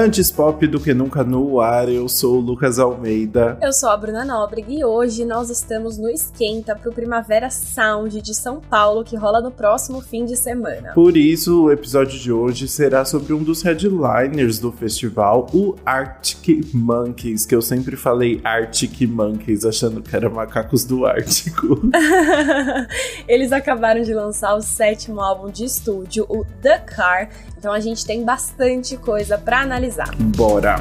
Antes pop do que nunca no ar, eu sou o Lucas Almeida. Eu sou a Bruna Nóbrega e hoje nós estamos no Esquenta pro Primavera Sound de São Paulo, que rola no próximo fim de semana. Por isso, o episódio de hoje será sobre um dos headliners do festival, o Arctic Monkeys, que eu sempre falei Arctic Monkeys, achando que era macacos do Ártico. Eles acabaram de lançar o sétimo álbum de estúdio, o The Car, então a gente tem bastante coisa para analisar. Bora!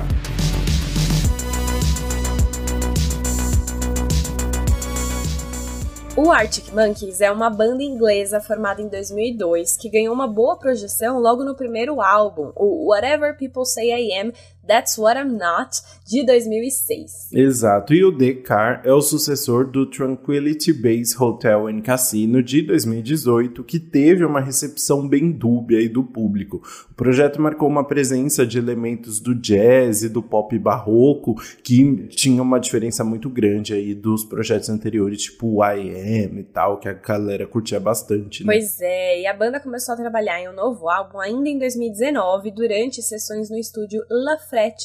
O Arctic Monkeys é uma banda inglesa formada em 2002 que ganhou uma boa projeção logo no primeiro álbum, o Whatever People Say I Am, That's What I'm Not, de 2006. Exato, e o The Car é o sucessor do Tranquility Base Hotel and Casino de 2018, que teve uma recepção bem dúbia aí do público. O projeto marcou uma presença de elementos do jazz e do pop barroco, que tinha uma diferença muito grande aí dos projetos anteriores, tipo o I Am e tal, que a galera curtia bastante, né? Pois é, e a banda começou a trabalhar em um novo álbum ainda em 2019, durante sessões no estúdio La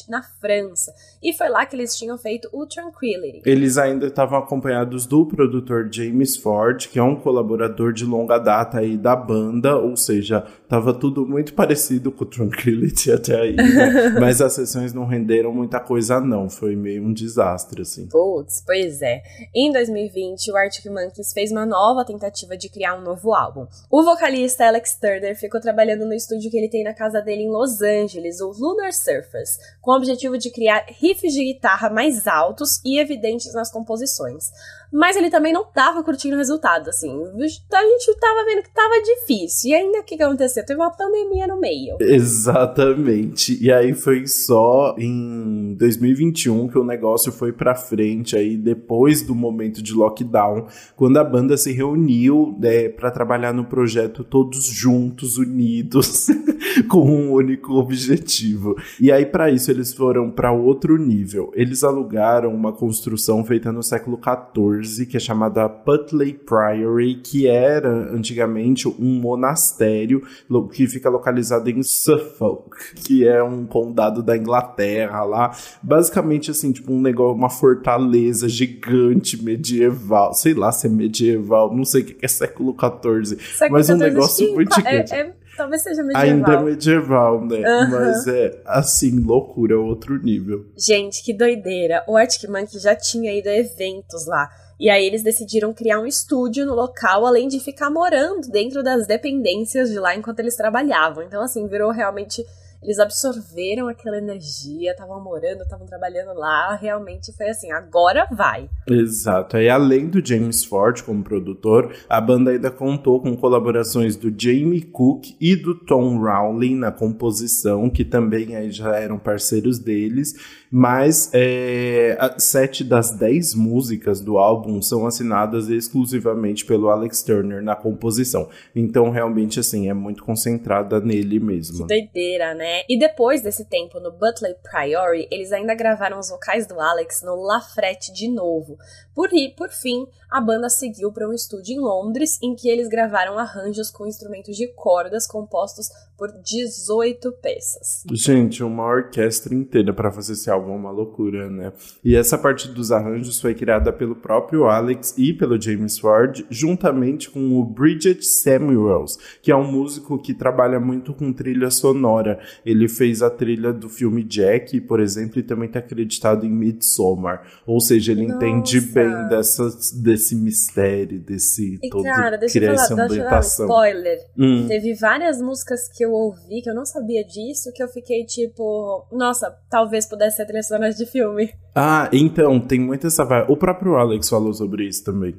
na França. E foi lá que eles tinham feito o Tranquility. Eles ainda estavam acompanhados do produtor James Ford, que é um colaborador de longa data aí da banda, ou seja, tava tudo muito parecido com o Tranquility até aí, né? Mas as sessões não renderam muita coisa não, foi meio um desastre assim. Putz, pois é. Em 2020, o Arctic Monkeys fez uma nova tentativa de criar um novo álbum. O vocalista Alex Turner ficou trabalhando no estúdio que ele tem na casa dele em Los Angeles, o Lunar Surface, com o objetivo de criar riffs de guitarra mais altos e evidentes nas composições. Mas ele também não tava curtindo o resultado, assim. A gente tava vendo que tava difícil. E ainda o que, aconteceu? Teve uma pandemia no meio. Exatamente. E aí foi só em 2021 que o negócio foi pra frente, aí depois do momento de lockdown, quando a banda se reuniu né, para trabalhar no projeto todos juntos, unidos, com um único objetivo. E aí, para isso, eles foram para outro nível. Eles alugaram uma construção feita no século XIV que é chamada Putley Priory, que era antigamente um monastério que fica localizado em Suffolk, que é um condado da Inglaterra lá. Basicamente, assim, tipo um negócio, uma fortaleza gigante medieval. Sei lá se é medieval, não sei o que é século XIV, mas um negócio muito. É, é, talvez seja medieval. Ainda é medieval, né? Uhum. Mas é, assim, loucura, outro nível. Gente, que doideira. O Arctic Monkey já tinha ido a eventos lá. E aí eles decidiram criar um estúdio no local, além de ficar morando dentro das dependências de lá enquanto eles trabalhavam. Então, assim, virou realmente eles absorveram aquela energia, estavam morando, estavam trabalhando lá, realmente foi assim, agora vai. Exato. E além do James Ford como produtor, a banda ainda contou com colaborações do Jamie Cook e do Tom Rowling na composição, que também aí já eram parceiros deles, mas é, sete das dez músicas do álbum são assinadas exclusivamente pelo Alex Turner na composição. Então, realmente, assim, é muito concentrada nele mesmo. Que doideira, né? E depois desse tempo no Butler Priory, eles ainda gravaram os vocais do Alex no Lafrette de novo. Por, por fim, a banda seguiu para um estúdio em Londres, em que eles gravaram arranjos com instrumentos de cordas compostos por 18 peças. Gente, uma orquestra inteira para fazer esse álbum é uma loucura, né? E essa parte dos arranjos foi criada pelo próprio Alex e pelo James Ford, juntamente com o Bridget Samuels, que é um músico que trabalha muito com trilha sonora. Ele fez a trilha do filme Jack, por exemplo, e também está acreditado em Midsommar. Ou seja, ele Nossa. entende bem dessas, desse mistério, desse e, todo cara, deixa eu falar, deixa eu dar um spoiler. Hum. Teve várias músicas que eu ouvi que eu não sabia disso, que eu fiquei tipo, nossa, talvez pudesse ser trilha sonora de filme. Ah, então, tem muita essa vibe. O próprio Alex falou sobre isso também.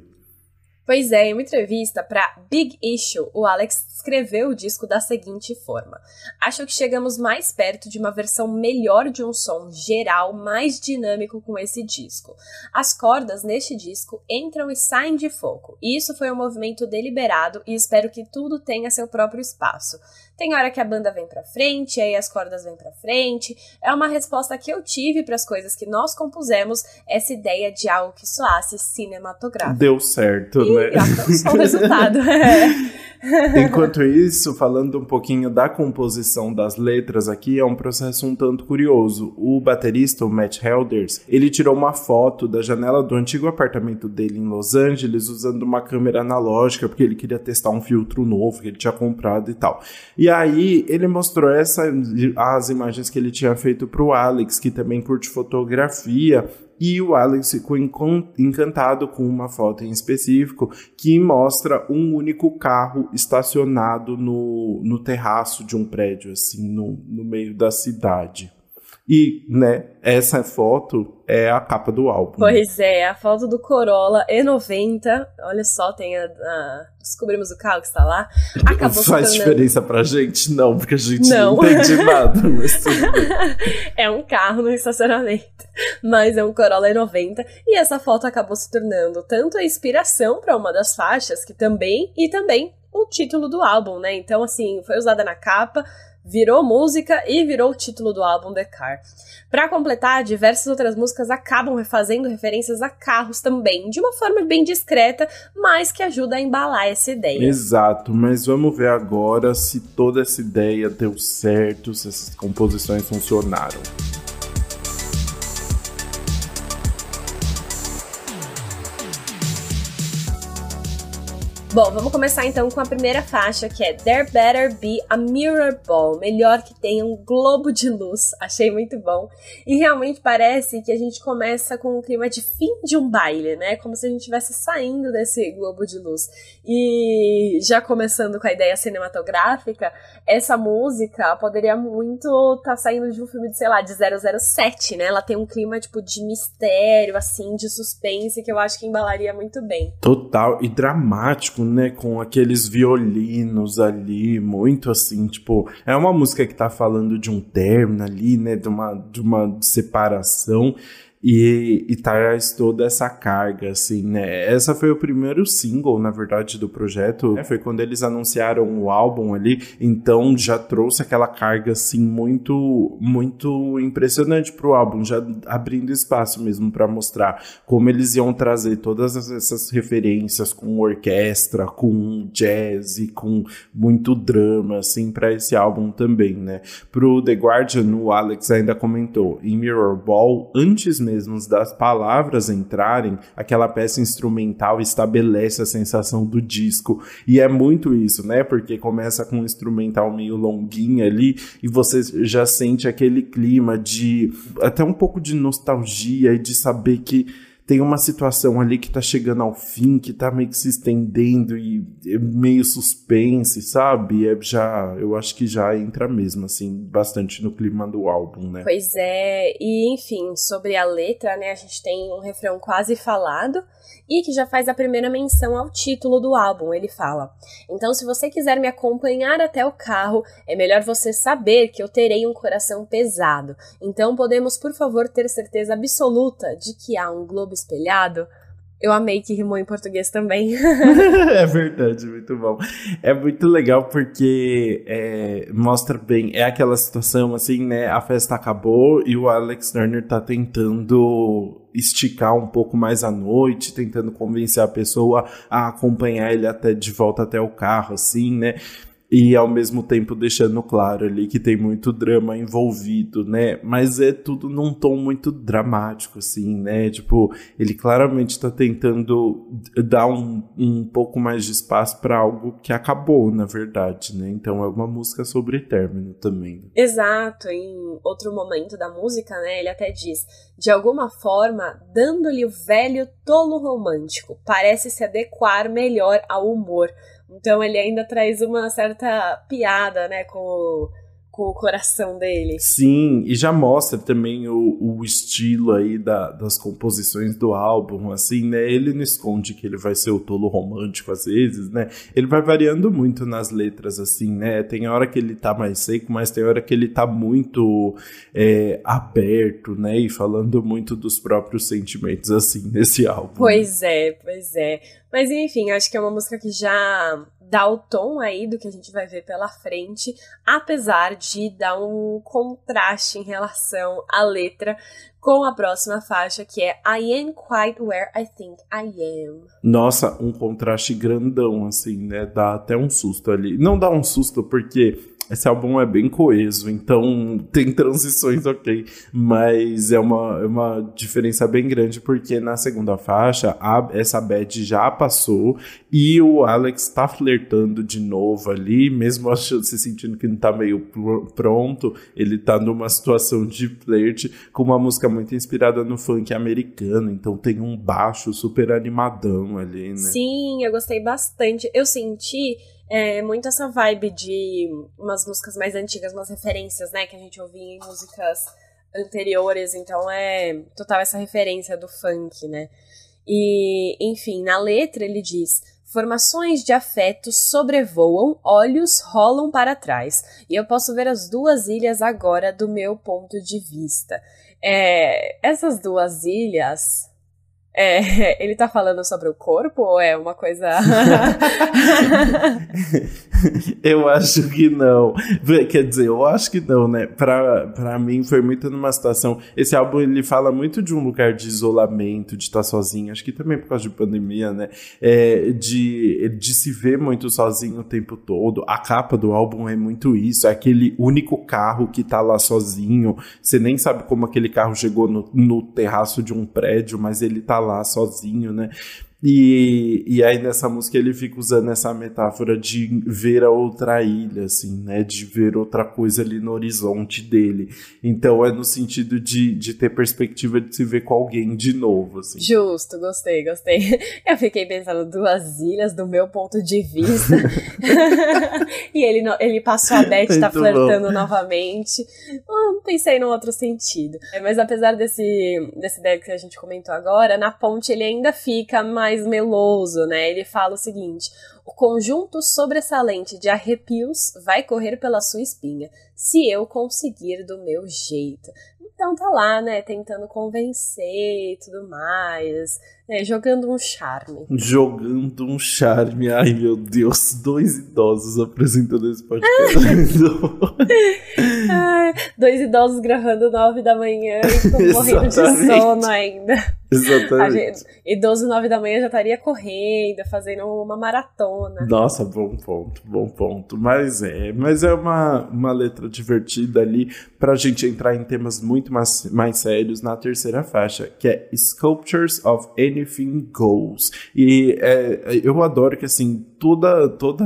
Pois é, em uma entrevista para Big Issue, o Alex descreveu o disco da seguinte forma: Acho que chegamos mais perto de uma versão melhor de um som geral, mais dinâmico com esse disco. As cordas neste disco entram e saem de foco, isso foi um movimento deliberado e espero que tudo tenha seu próprio espaço. Tem hora que a banda vem para frente, aí as cordas vêm para frente. É uma resposta que eu tive para as coisas que nós compusemos, essa ideia de algo que soasse cinematográfico. Deu certo, e, né? E o resultado. É. Enquanto isso, falando um pouquinho da composição das letras aqui, é um processo um tanto curioso. O baterista, o Matt Helders, ele tirou uma foto da janela do antigo apartamento dele em Los Angeles usando uma câmera analógica, porque ele queria testar um filtro novo que ele tinha comprado e tal. E aí ele mostrou essa, as imagens que ele tinha feito pro Alex, que também curte fotografia, e o Alex ficou encantado com uma foto em específico que mostra um único carro estacionado no, no terraço de um prédio, assim, no, no meio da cidade. E, né, essa foto é a capa do álbum. Pois é, a foto do Corolla E90. Olha só, tem a, a... Descobrimos o carro que está lá. Acabou Faz diferença pra gente? Não, porque a gente não, não entende nada. Mas é um carro no estacionamento. Mas é um Corolla E90. E essa foto acabou se tornando tanto a inspiração para uma das faixas, que também, e também o título do álbum, né? Então, assim, foi usada na capa virou música e virou o título do álbum The Car. Para completar, diversas outras músicas acabam fazendo referências a carros também, de uma forma bem discreta, mas que ajuda a embalar essa ideia. Exato, mas vamos ver agora se toda essa ideia deu certo, se essas composições funcionaram. Bom, vamos começar então com a primeira faixa, que é There Better Be a Mirror Ball. Melhor que tenha um globo de luz. Achei muito bom. E realmente parece que a gente começa com um clima de fim de um baile, né? Como se a gente estivesse saindo desse globo de luz. E já começando com a ideia cinematográfica, essa música poderia muito estar tá saindo de um filme de, sei lá, de 007, né? Ela tem um clima, tipo, de mistério, assim, de suspense, que eu acho que embalaria muito bem. Total. E dramático, né? Com aqueles violinos ali, muito assim, tipo, é uma música que tá falando de um término ali, né? De uma, de uma separação e, e traz toda essa carga, assim, né? Essa foi o primeiro single, na verdade, do projeto. Né? Foi quando eles anunciaram o álbum ali, então já trouxe aquela carga, assim, muito, muito impressionante pro álbum, já abrindo espaço mesmo para mostrar como eles iam trazer todas essas referências com orquestra, com jazz e com muito drama, assim, para esse álbum também, né? Pro The Guardian, o Alex ainda comentou, em Mirror Ball, antes mesmo mesmo das palavras entrarem, aquela peça instrumental estabelece a sensação do disco. E é muito isso, né? Porque começa com um instrumental meio longuinho ali e você já sente aquele clima de até um pouco de nostalgia e de saber que tem uma situação ali que tá chegando ao fim, que tá meio que se estendendo e é meio suspense, sabe? É já, eu acho que já entra mesmo, assim, bastante no clima do álbum, né? Pois é, e enfim, sobre a letra, né, a gente tem um refrão quase falado, e que já faz a primeira menção ao título do álbum. Ele fala: Então, se você quiser me acompanhar até o carro, é melhor você saber que eu terei um coração pesado. Então, podemos, por favor, ter certeza absoluta de que há um globo espelhado? Eu amei que rimou em português também. é verdade, muito bom. É muito legal porque é, mostra bem, é aquela situação assim, né? A festa acabou e o Alex Turner tá tentando esticar um pouco mais a noite, tentando convencer a pessoa a acompanhar ele até de volta até o carro, assim, né? E ao mesmo tempo deixando claro ali que tem muito drama envolvido, né? Mas é tudo num tom muito dramático, assim, né? Tipo, ele claramente tá tentando dar um, um pouco mais de espaço para algo que acabou, na verdade, né? Então é uma música sobre término também. Exato, em outro momento da música, né? Ele até diz: de alguma forma, dando-lhe o velho tolo romântico, parece se adequar melhor ao humor então ele ainda traz uma certa piada, né, com o, com o coração dele. Sim, e já mostra também o, o estilo aí da, das composições do álbum, assim, né? Ele não esconde que ele vai ser o tolo romântico às vezes, né? Ele vai variando muito nas letras, assim, né? Tem hora que ele tá mais seco, mas tem hora que ele tá muito é, aberto, né? E falando muito dos próprios sentimentos, assim, nesse álbum. Pois é, pois é. Mas enfim, acho que é uma música que já dar o tom aí do que a gente vai ver pela frente, apesar de dar um contraste em relação à letra com a próxima faixa, que é I Am Quite Where I Think I Am. Nossa, um contraste grandão, assim, né? Dá até um susto ali. Não dá um susto porque esse álbum é bem coeso, então tem transições ok, mas é uma, é uma diferença bem grande porque na segunda faixa a, essa bad já passou e o Alex tá flertando de novo ali, mesmo achando, se sentindo que não tá meio pr pronto, ele tá numa situação de flerte com uma música muito inspirada no funk americano, então tem um baixo super animadão ali, né? Sim, eu gostei bastante. Eu senti é muito essa vibe de umas músicas mais antigas, umas referências, né, que a gente ouvia em músicas anteriores, então é total essa referência do funk, né? E, enfim, na letra ele diz: Formações de afeto sobrevoam, olhos rolam para trás. E eu posso ver as duas ilhas agora do meu ponto de vista. É, essas duas ilhas é, ele tá falando sobre o corpo ou é uma coisa. eu acho que não. Quer dizer, eu acho que não, né? Pra, pra mim foi muito numa situação. Esse álbum ele fala muito de um lugar de isolamento, de estar sozinho. Acho que também por causa de pandemia, né? É, de, de se ver muito sozinho o tempo todo. A capa do álbum é muito isso. É aquele único carro que tá lá sozinho. Você nem sabe como aquele carro chegou no, no terraço de um prédio, mas ele tá lá sozinho, né? E, e aí nessa música ele fica usando essa metáfora de ver a outra ilha, assim, né? De ver outra coisa ali no horizonte dele. Então é no sentido de, de ter perspectiva de se ver com alguém de novo, assim. Justo, gostei, gostei. Eu fiquei pensando duas ilhas do meu ponto de vista. e ele, ele passou a Beth, tá flertando bom. novamente. Hum, pensei num outro sentido. Mas apesar desse, desse ideia que a gente comentou agora, na ponte ele ainda fica mais mais meloso, né? Ele fala o seguinte: o conjunto sobressalente de arrepios vai correr pela sua espinha, se eu conseguir do meu jeito. Então tá lá, né, tentando convencer e tudo mais, né, jogando um charme. Jogando um charme. Ai, meu Deus, dois idosos apresentando esse podcast. Dois idosos gravando nove da manhã e morrendo de sono ainda. Exatamente. Gente, idoso nove da manhã já estaria correndo, fazendo uma maratona. Nossa, bom ponto, bom ponto. Mas é, mas é uma, uma letra divertida ali pra gente entrar em temas muito mais, mais sérios na terceira faixa, que é Sculptures of Anything Goes. E é, eu adoro que assim, toda toda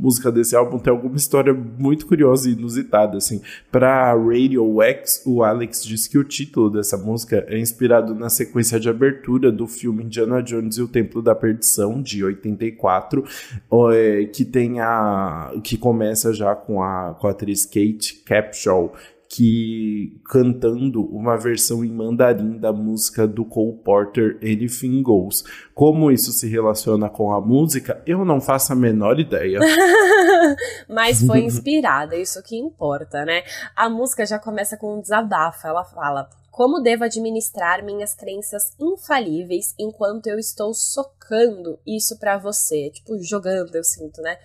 música desse álbum tem alguma história muito curiosa e inusitada, assim. Pra Radio X, o Alex disse que o título dessa música é inspirado na sequência de abertura do filme Indiana Jones e o Templo da Perdição, de 84, é, que tem a... que começa já com a, com a atriz Kate Capshaw, que cantando uma versão em mandarim da música do Cole Porter Anything Goes. Como isso se relaciona com a música, eu não faço a menor ideia. Mas foi inspirada, isso que importa, né? A música já começa com um desabafo. Ela fala: como devo administrar minhas crenças infalíveis enquanto eu estou socando isso para você? Tipo, jogando, eu sinto, né?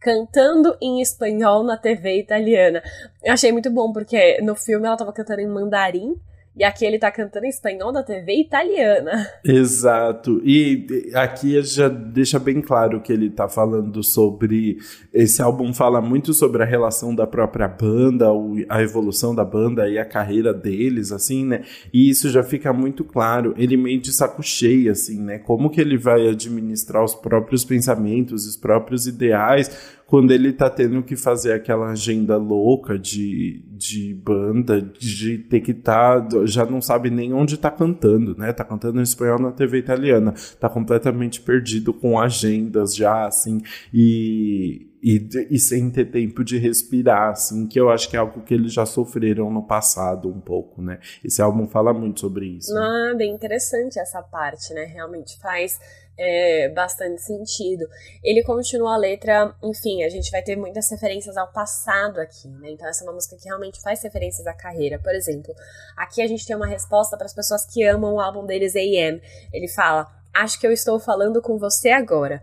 Cantando em espanhol na TV italiana. Eu achei muito bom, porque no filme ela tava cantando em mandarim. E aqui ele tá cantando em espanhol da TV italiana. Exato. E aqui já deixa bem claro que ele tá falando sobre. Esse álbum fala muito sobre a relação da própria banda, a evolução da banda e a carreira deles, assim, né? E isso já fica muito claro. Ele meio de saco cheio, assim, né? Como que ele vai administrar os próprios pensamentos, os próprios ideais quando ele tá tendo que fazer aquela agenda louca de, de banda, de ter que tá, já não sabe nem onde tá cantando, né? Tá cantando em espanhol na TV italiana, tá completamente perdido com agendas já, assim, e, e, e, sem ter tempo de respirar, assim, que eu acho que é algo que eles já sofreram no passado um pouco, né? Esse álbum fala muito sobre isso. Ah, bem interessante essa parte, né? Realmente faz é, bastante sentido. Ele continua a letra, enfim, a gente vai ter muitas referências ao passado aqui, né? Então essa é uma música que realmente faz referências à carreira. Por exemplo, aqui a gente tem uma resposta para as pessoas que amam o álbum deles AM. Ele fala Acho que eu estou falando com você agora,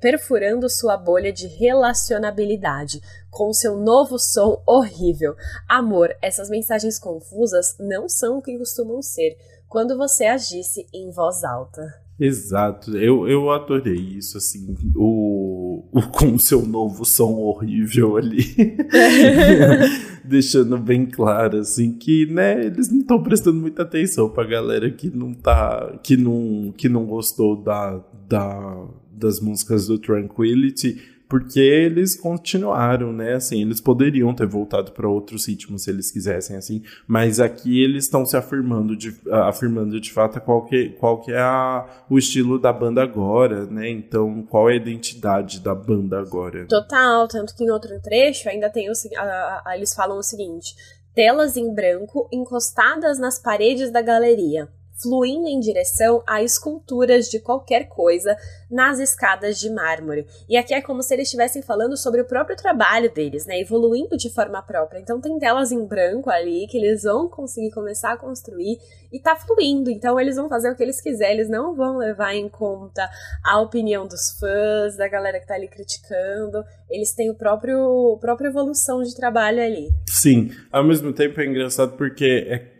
perfurando sua bolha de relacionabilidade, com seu novo som horrível. Amor, essas mensagens confusas não são o que costumam ser quando você agisse em voz alta. Exato, eu, eu adorei isso, assim, o, o com o seu novo som horrível ali, deixando bem claro, assim, que, né, eles não estão prestando muita atenção pra galera que não tá, que não, que não gostou da, da, das músicas do Tranquility, porque eles continuaram, né? Assim, eles poderiam ter voltado para outros ritmos se eles quisessem, assim, mas aqui eles estão se afirmando de, afirmando de fato qual que, qual que é a, o estilo da banda agora, né? Então, qual é a identidade da banda agora? Total, tanto que em outro trecho ainda tem o, a, eles falam o seguinte: telas em branco encostadas nas paredes da galeria fluindo em direção a esculturas de qualquer coisa nas escadas de mármore. E aqui é como se eles estivessem falando sobre o próprio trabalho deles, né? Evoluindo de forma própria. Então tem telas em branco ali que eles vão conseguir começar a construir e tá fluindo. Então eles vão fazer o que eles quiserem, eles não vão levar em conta a opinião dos fãs, da galera que tá ali criticando. Eles têm o próprio a própria evolução de trabalho ali. Sim, ao mesmo tempo é engraçado porque é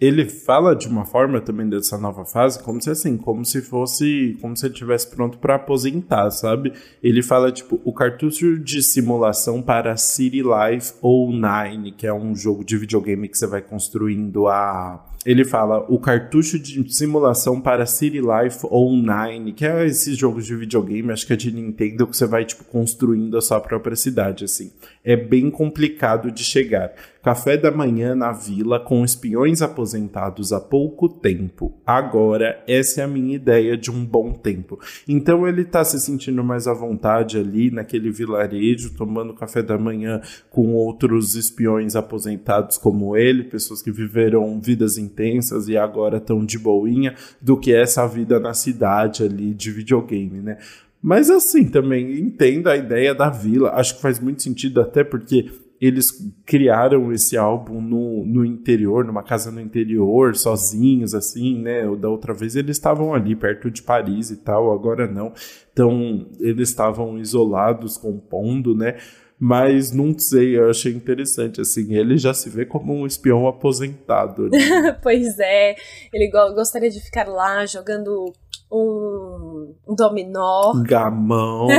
ele fala de uma forma também dessa nova fase, como se assim, como se fosse, como se ele estivesse pronto para aposentar, sabe? Ele fala tipo o cartucho de simulação para City Life ou Nine, que é um jogo de videogame que você vai construindo a ele fala o cartucho de simulação para City Life Online, que é esses jogos de videogame, acho que é de Nintendo, que você vai tipo construindo a sua própria cidade assim. É bem complicado de chegar. Café da manhã na vila com espiões aposentados há pouco tempo. Agora, essa é a minha ideia de um bom tempo. Então ele tá se sentindo mais à vontade ali naquele vilarejo, tomando café da manhã com outros espiões aposentados como ele, pessoas que viveram vidas intensas e agora estão de boinha, do que essa vida na cidade ali de videogame, né? Mas assim, também entendo a ideia da vila. Acho que faz muito sentido, até porque eles criaram esse álbum no, no interior, numa casa no interior, sozinhos, assim, né? Da outra vez eles estavam ali perto de Paris e tal, agora não. Então eles estavam isolados, compondo, né? Mas não sei, eu achei interessante, assim, ele já se vê como um espião aposentado. Né? pois é, ele gostaria de ficar lá jogando um, um dominó. Gamão.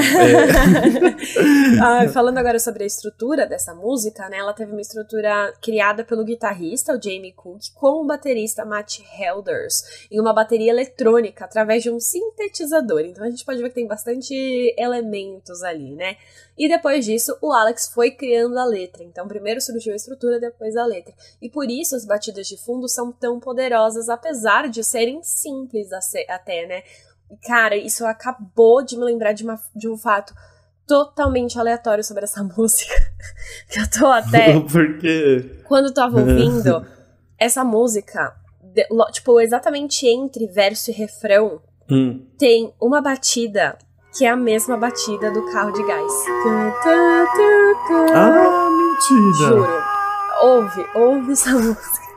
É. ah, falando agora sobre a estrutura dessa música, né? Ela teve uma estrutura criada pelo guitarrista, o Jamie Cook, com o baterista Matt Helders, em uma bateria eletrônica, através de um sintetizador. Então a gente pode ver que tem bastante elementos ali, né? E depois disso, o Alex foi criando a letra. Então, primeiro surgiu a estrutura, depois a letra. E por isso as batidas de fundo são tão poderosas, apesar de serem simples até, né? Cara, isso acabou de me lembrar de, uma, de um fato totalmente aleatório sobre essa música. que eu tô até. Por quê? Quando eu tava ouvindo essa música, de, tipo, exatamente entre verso e refrão, hum. tem uma batida que é a mesma batida do carro de gás. Ah, mentira! Juro. Ouve, ouve essa música.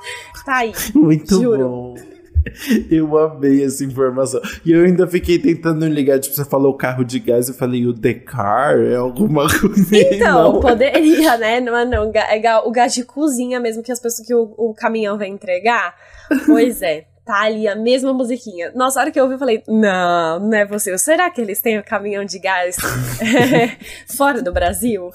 Tá aí. Muito juro. bom. Eu amei essa informação. E eu ainda fiquei tentando ligar, tipo, você falou carro de gás, eu falei, o The Car é alguma coisa. Então, não. poderia, né? Não, não, é o gás de cozinha mesmo que as pessoas que o, o caminhão vai entregar. Pois é tá ali a mesma musiquinha. Nossa, a hora que eu ouvi, eu falei, não, não é possível. Será que eles têm o um caminhão de gás fora do Brasil?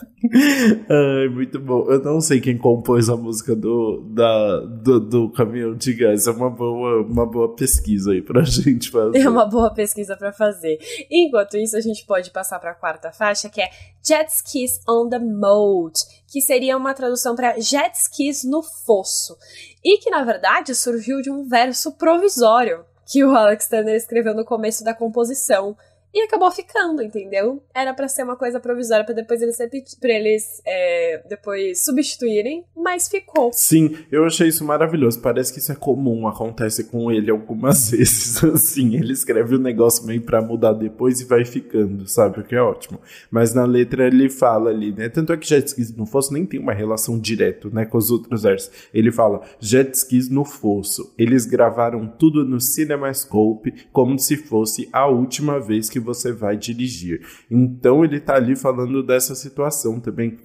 Ai, muito bom. Eu não sei quem compôs a música do, da, do, do caminhão de gás. É uma boa, uma boa pesquisa aí pra gente fazer. É uma boa pesquisa para fazer. Enquanto isso, a gente pode passar pra quarta faixa, que é Jet Skis on the Moat, que seria uma tradução para jet skis no fosso e que na verdade surgiu de um verso provisório que o Alex Turner escreveu no começo da composição. E acabou ficando, entendeu? Era para ser uma coisa provisória para depois eles para eles é, depois substituírem, mas ficou. Sim, eu achei isso maravilhoso. Parece que isso é comum, acontece com ele algumas vezes. Assim, ele escreve o um negócio meio para mudar depois e vai ficando, sabe? O que é ótimo. Mas na letra ele fala ali, né? Tanto é que jet skis no fosso nem tem uma relação direta, né, com os outros versos. Ele fala jet skis no fosso. Eles gravaram tudo no CinemaScope como se fosse a última vez que você vai dirigir. Então ele tá ali falando dessa situação também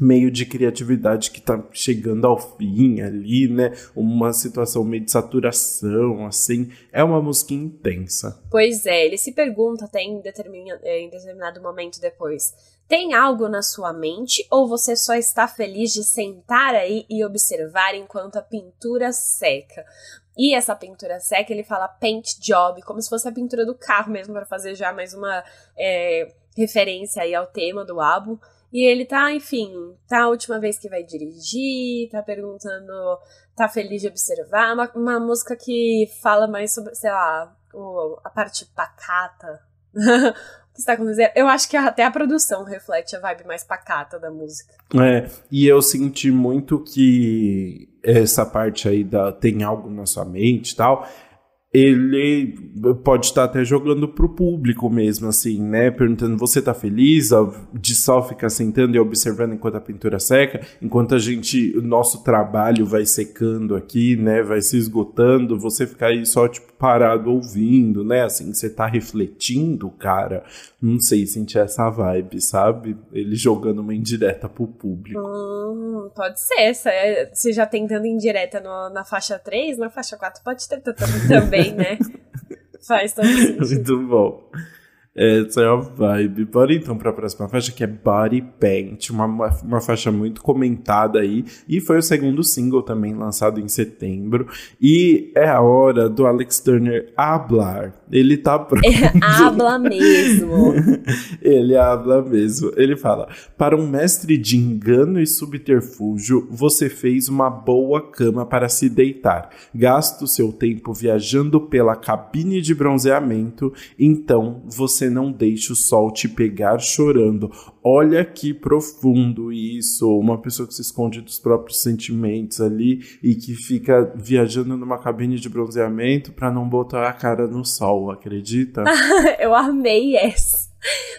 meio de criatividade que tá chegando ao fim ali, né? Uma situação meio de saturação, assim. É uma música intensa. Pois é, ele se pergunta até em, é, em determinado momento depois. Tem algo na sua mente ou você só está feliz de sentar aí e observar enquanto a pintura seca? E essa pintura seca, ele fala paint job, como se fosse a pintura do carro mesmo, para fazer já mais uma é, referência aí ao tema do álbum. E ele tá, enfim, tá a última vez que vai dirigir, tá perguntando, tá feliz de observar. Uma, uma música que fala mais sobre, sei lá, o, a parte pacata. que está acontecendo? Eu acho que até a produção reflete a vibe mais pacata da música. É, e eu senti muito que essa parte aí da tem algo na sua mente e tal ele pode estar até jogando pro público mesmo, assim, né? Perguntando, você tá feliz? De só ficar sentando e observando enquanto a pintura seca, enquanto a gente, o nosso trabalho vai secando aqui, né? Vai se esgotando, você ficar aí só, tipo, parado ouvindo, né? Assim, você tá refletindo, cara. Não sei, sentir essa vibe, sabe? Ele jogando uma indireta pro público. Hum, pode ser. Você já tentando indireta no, na faixa 3, na faixa 4 pode ter também, né? Faz todo sentido. Muito bom. Essa é a vibe. Bora então para a próxima faixa, que é Body Paint, uma, uma faixa muito comentada aí, e foi o segundo single também lançado em setembro. E é a hora do Alex Turner hablar. Ele tá pronto. É, habla mesmo. Ele habla mesmo. Ele fala: Para um mestre de engano e subterfúgio, você fez uma boa cama para se deitar. Gasta o seu tempo viajando pela cabine de bronzeamento, então você você não deixe o sol te pegar chorando. Olha que profundo isso. Uma pessoa que se esconde dos próprios sentimentos ali e que fica viajando numa cabine de bronzeamento para não botar a cara no sol, acredita? Eu amei essa.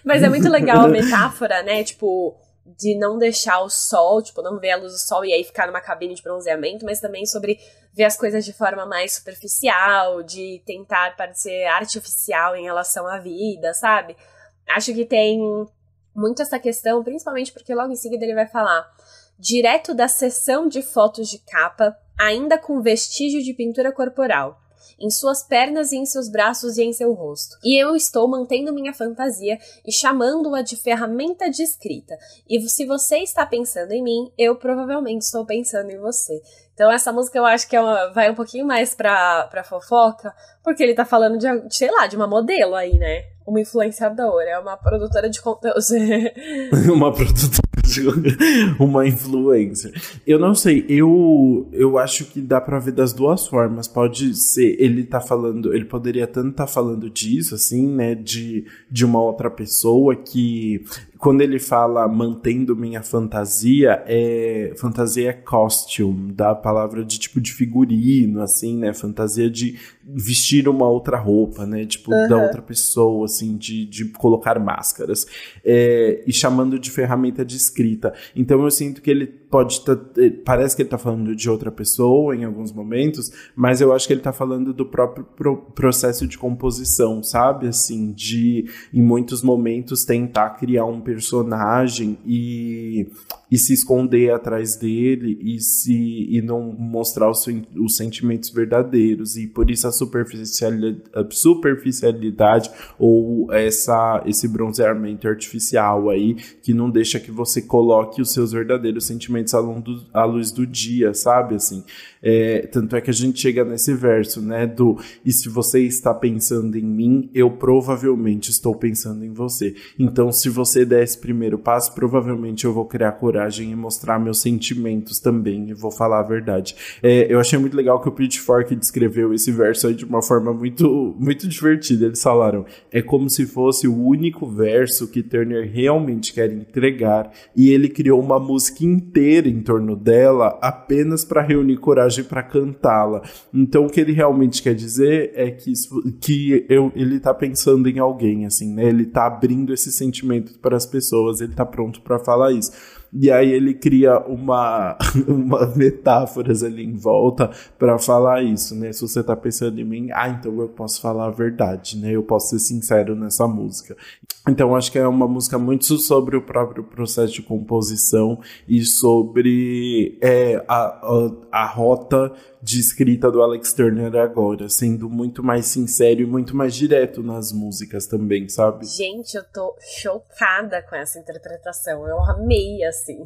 Mas é muito legal a metáfora, né? Tipo, de não deixar o sol, tipo, não ver a luz do sol e aí ficar numa cabine de bronzeamento, mas também sobre ver as coisas de forma mais superficial, de tentar parecer artificial em relação à vida, sabe? Acho que tem muito essa questão, principalmente porque logo em seguida ele vai falar direto da sessão de fotos de capa, ainda com vestígio de pintura corporal em suas pernas e em seus braços e em seu rosto. E eu estou mantendo minha fantasia e chamando-a de ferramenta de escrita. E se você está pensando em mim, eu provavelmente estou pensando em você. Então essa música eu acho que é uma, vai um pouquinho mais pra, pra fofoca, porque ele tá falando de, sei lá, de uma modelo aí, né? Uma influenciadora, é uma produtora de conteúdo. uma produtora uma influencer. Eu não sei, eu eu acho que dá para ver das duas formas. Pode ser, ele tá falando, ele poderia tanto tá falando disso assim, né, de de uma outra pessoa que quando ele fala mantendo minha fantasia, é fantasia é costume, da palavra de tipo de figurino, assim, né? Fantasia de vestir uma outra roupa, né? Tipo, uhum. da outra pessoa, assim, de, de colocar máscaras. É, e chamando de ferramenta de escrita. Então eu sinto que ele pode tá, eh, parece que ele está falando de outra pessoa em alguns momentos, mas eu acho que ele está falando do próprio pro processo de composição, sabe? Assim, de em muitos momentos tentar criar um personagem e, e se esconder atrás dele e se e não mostrar os, os sentimentos verdadeiros e por isso a superficialidade, a superficialidade ou essa esse bronzeamento artificial aí que não deixa que você coloque os seus verdadeiros sentimentos à luz do dia, sabe? Assim, é, tanto é que a gente chega nesse verso, né? Do e se você está pensando em mim, eu provavelmente estou pensando em você. Então, se você der esse primeiro passo, provavelmente eu vou criar coragem coragem e mostrar meus sentimentos também, e vou falar a verdade. É, eu achei muito legal que o Pitchfork descreveu esse verso aí de uma forma muito, muito divertida. Eles falaram: é como se fosse o único verso que Turner realmente quer entregar, e ele criou uma música inteira em torno dela apenas para reunir coragem para cantá-la. Então, o que ele realmente quer dizer é que, que eu, ele tá pensando em alguém, assim, né? Ele tá abrindo esse sentimento para as pessoas, ele tá pronto para falar isso. E aí ele cria uma, uma metáforas ali em volta para falar isso, né? Se você tá pensando em mim, ah, então eu posso falar a verdade, né? Eu posso ser sincero nessa música. Então acho que é uma música muito sobre o próprio processo de composição e sobre é, a, a, a rota de escrita do Alex Turner agora, sendo muito mais sincero e muito mais direto nas músicas também, sabe? Gente, eu tô chocada com essa interpretação. Eu amei, assim.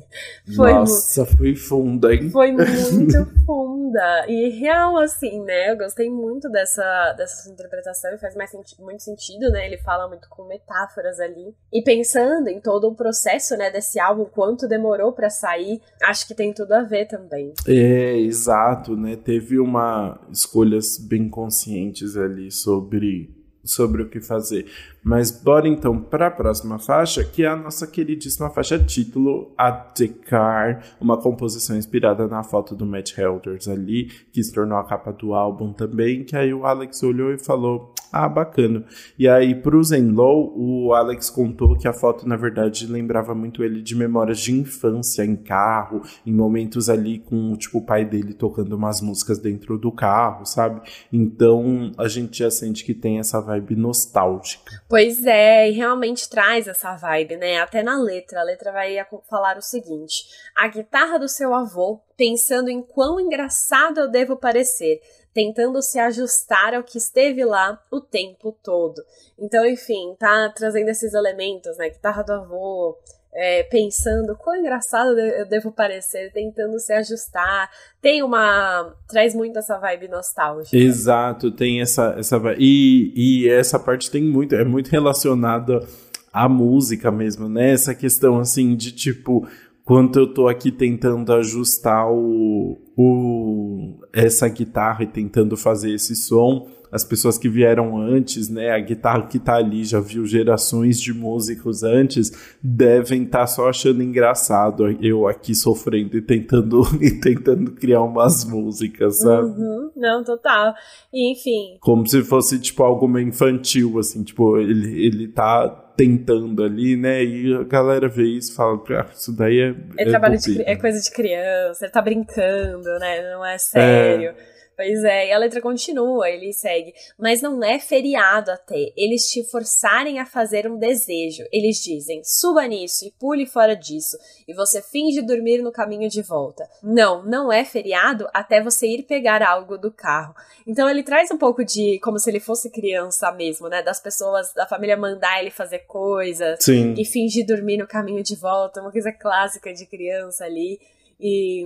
Foi Nossa, foi funda, hein? Foi muito funda. E real, assim, né? Eu gostei muito dessa, dessa interpretação e faz mais senti muito sentido, né? Ele fala muito com metáforas ali. E pensando em todo o processo, né, desse álbum, quanto demorou para sair, acho que tem tudo a ver também. É, exato, né? Teve uma escolhas bem conscientes ali sobre sobre o que fazer. Mas bora então para a próxima faixa, que é a nossa queridíssima faixa título, A The Car, uma composição inspirada na foto do Matt Helders ali, que se tornou a capa do álbum também, que aí o Alex olhou e falou, ah, bacana. E aí, pro Zenlow, o Alex contou que a foto, na verdade, lembrava muito ele de memórias de infância em carro, em momentos ali com, tipo, o pai dele tocando umas músicas dentro do carro, sabe? Então, a gente já sente que tem essa vibe nostálgica. Pois é, e realmente traz essa vibe, né? Até na letra. A letra vai falar o seguinte: A guitarra do seu avô, pensando em quão engraçado eu devo parecer tentando se ajustar ao que esteve lá o tempo todo. Então, enfim, tá trazendo esses elementos, né? Guitarra do avô, é, pensando quão engraçado eu devo parecer, tentando se ajustar. Tem uma. traz muito essa vibe nostálgica. Exato, tem essa, essa e, e essa parte tem muito, é muito relacionada à música mesmo, né? Essa questão assim de tipo quanto eu tô aqui tentando ajustar o, o, essa guitarra e tentando fazer esse som, as pessoas que vieram antes, né, a guitarra que tá ali já viu gerações de músicos antes, devem estar tá só achando engraçado eu aqui sofrendo e tentando e tentando criar umas músicas, sabe? Uhum, não, total. E, enfim. Como se fosse tipo algo meio infantil assim, tipo, ele ele tá tentando ali, né? E a galera vê isso e fala, ah, isso daí é. É, é trabalho de, é coisa de criança, ele tá brincando, né? Não é sério. É. Pois é, e a letra continua, ele segue. Mas não é feriado até. Eles te forçarem a fazer um desejo. Eles dizem: suba nisso e pule fora disso. E você finge dormir no caminho de volta. Não, não é feriado até você ir pegar algo do carro. Então ele traz um pouco de como se ele fosse criança mesmo, né? Das pessoas, da família mandar ele fazer coisas. Sim. E fingir dormir no caminho de volta. Uma coisa clássica de criança ali e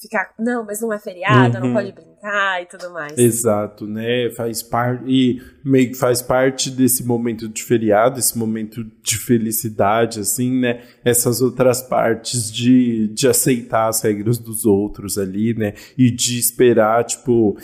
ficar, não, mas não é feriado, uhum. não pode brincar e tudo mais. Exato, né? Faz parte e meio que faz parte desse momento de feriado, esse momento de felicidade, assim, né? Essas outras partes de, de aceitar as regras dos outros ali, né? E de esperar, tipo,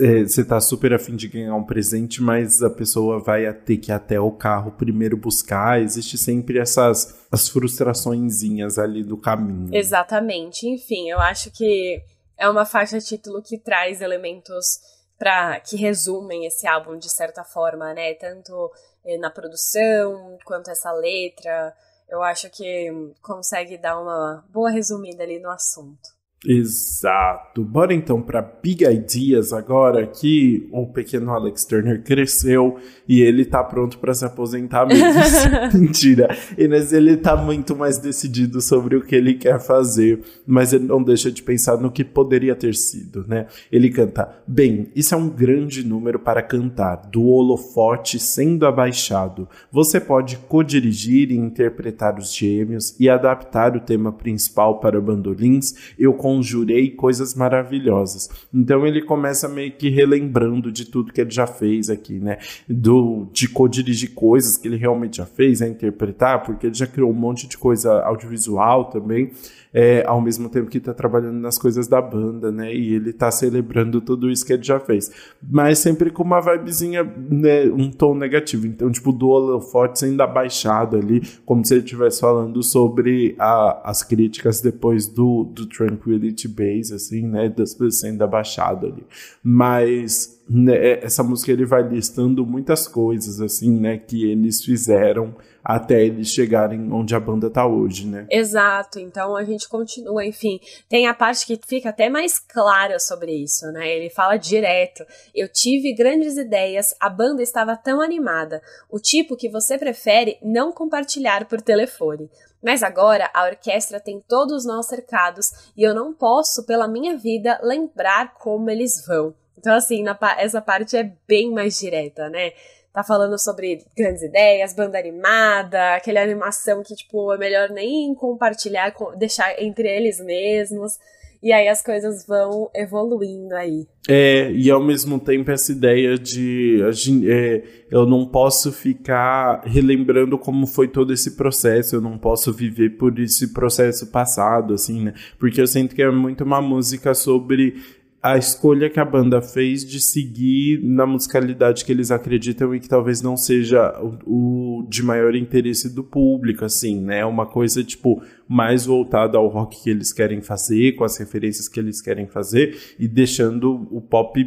é, você tá super afim de ganhar um presente, mas a pessoa vai ter que ir até o carro primeiro buscar. Existe sempre essas as frustraçõezinhas ali do caminho. Exatamente. Enfim, eu acho que é uma faixa título que traz elementos para que resumem esse álbum de certa forma, né? Tanto eh, na produção quanto essa letra. Eu acho que consegue dar uma boa resumida ali no assunto. Exato. Bora então para Big Ideas agora que o pequeno Alex Turner cresceu e ele tá pronto para se aposentar mesmo. Mentira. Mas ele tá muito mais decidido sobre o que ele quer fazer, mas ele não deixa de pensar no que poderia ter sido, né? Ele canta: "Bem, isso é um grande número para cantar, do holofote sendo abaixado. Você pode co-dirigir e interpretar os gêmeos e adaptar o tema principal para bandolins. Eu com conjurei coisas maravilhosas. Então ele começa meio que relembrando de tudo que ele já fez aqui, né? Do, de co-dirigir coisas que ele realmente já fez, a interpretar, porque ele já criou um monte de coisa audiovisual também é, ao mesmo tempo que está trabalhando nas coisas da banda, né? E ele está celebrando tudo isso que ele já fez. Mas sempre com uma vibezinha, né, um tom negativo. Então, tipo, do holofote sendo abaixado ali, como se ele estivesse falando sobre a, as críticas depois do, do Tranquility Base, assim, né? Das pessoas sendo abaixado ali. Mas né, essa música ele vai listando muitas coisas, assim, né? Que eles fizeram até eles chegarem onde a banda tá hoje, né? Exato. Então a gente continua, enfim. Tem a parte que fica até mais clara sobre isso, né? Ele fala direto. Eu tive grandes ideias, a banda estava tão animada. O tipo que você prefere não compartilhar por telefone. Mas agora a orquestra tem todos nós cercados e eu não posso, pela minha vida, lembrar como eles vão. Então, assim, na, essa parte é bem mais direta, né? tá falando sobre grandes ideias, banda animada, aquela animação que, tipo, é melhor nem compartilhar, deixar entre eles mesmos. E aí as coisas vão evoluindo aí. É, e ao mesmo tempo essa ideia de é, eu não posso ficar relembrando como foi todo esse processo, eu não posso viver por esse processo passado, assim, né? Porque eu sinto que é muito uma música sobre a escolha que a banda fez de seguir na musicalidade que eles acreditam e que talvez não seja o, o de maior interesse do público, assim, né? Uma coisa, tipo, mais voltada ao rock que eles querem fazer, com as referências que eles querem fazer e deixando o pop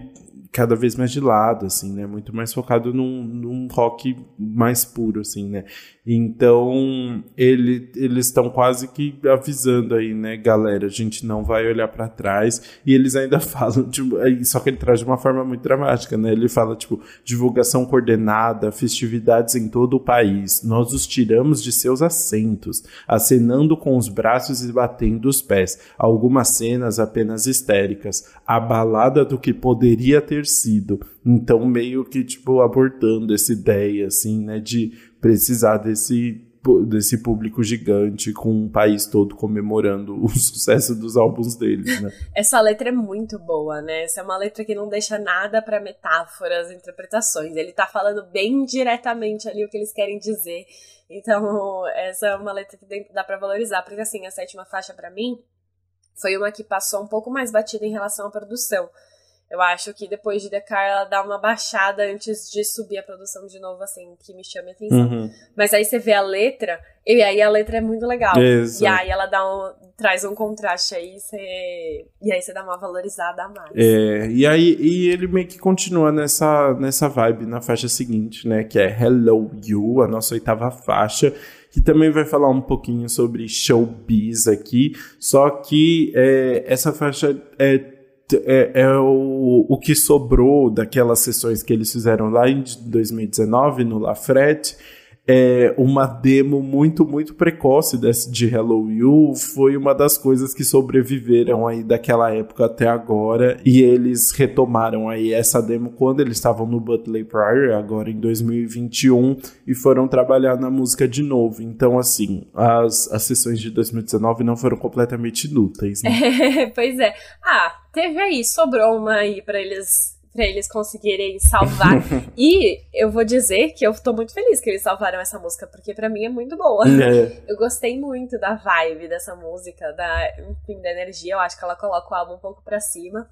cada vez mais de lado, assim, né? Muito mais focado num, num rock mais puro, assim, né? Então, ele, eles estão quase que avisando aí, né, galera, a gente não vai olhar para trás. E eles ainda falam, tipo, só que ele traz de uma forma muito dramática, né? Ele fala, tipo, divulgação coordenada, festividades em todo o país. Nós os tiramos de seus assentos, acenando com os braços e batendo os pés. Algumas cenas apenas histéricas. A balada do que poderia ter sido. Então, meio que, tipo, abortando essa ideia, assim, né, de precisar desse desse público gigante com um país todo comemorando o sucesso dos álbuns deles, né? Essa letra é muito boa, né? Essa é uma letra que não deixa nada para metáforas, interpretações. Ele tá falando bem diretamente ali o que eles querem dizer. Então, essa é uma letra que dá para valorizar, porque assim, a sétima faixa para mim foi uma que passou um pouco mais batida em relação à produção. Eu acho que depois de Decar ela dá uma baixada antes de subir a produção de novo, assim, que me chama a atenção. Uhum. Mas aí você vê a letra, e aí a letra é muito legal. Exato. E aí ela dá um, traz um contraste aí, você, e aí você dá uma valorizada a mais. É, e aí e ele meio que continua nessa, nessa vibe na faixa seguinte, né? Que é Hello You, a nossa oitava faixa que também vai falar um pouquinho sobre showbiz aqui, só que é, essa faixa é é, é o, o que sobrou daquelas sessões que eles fizeram lá em 2019 no Lafrete é, uma demo muito, muito precoce desse, de Hello You. Foi uma das coisas que sobreviveram aí daquela época até agora. E eles retomaram aí essa demo quando eles estavam no Butley Prior, agora em 2021, e foram trabalhar na música de novo. Então, assim, as, as sessões de 2019 não foram completamente inúteis, né? É, pois é. Ah, teve aí, sobrou uma aí pra eles para eles conseguirem salvar. e eu vou dizer que eu tô muito feliz que eles salvaram essa música, porque para mim é muito boa. É. Eu gostei muito da vibe dessa música, da, enfim, da energia. Eu acho que ela coloca o álbum um pouco para cima.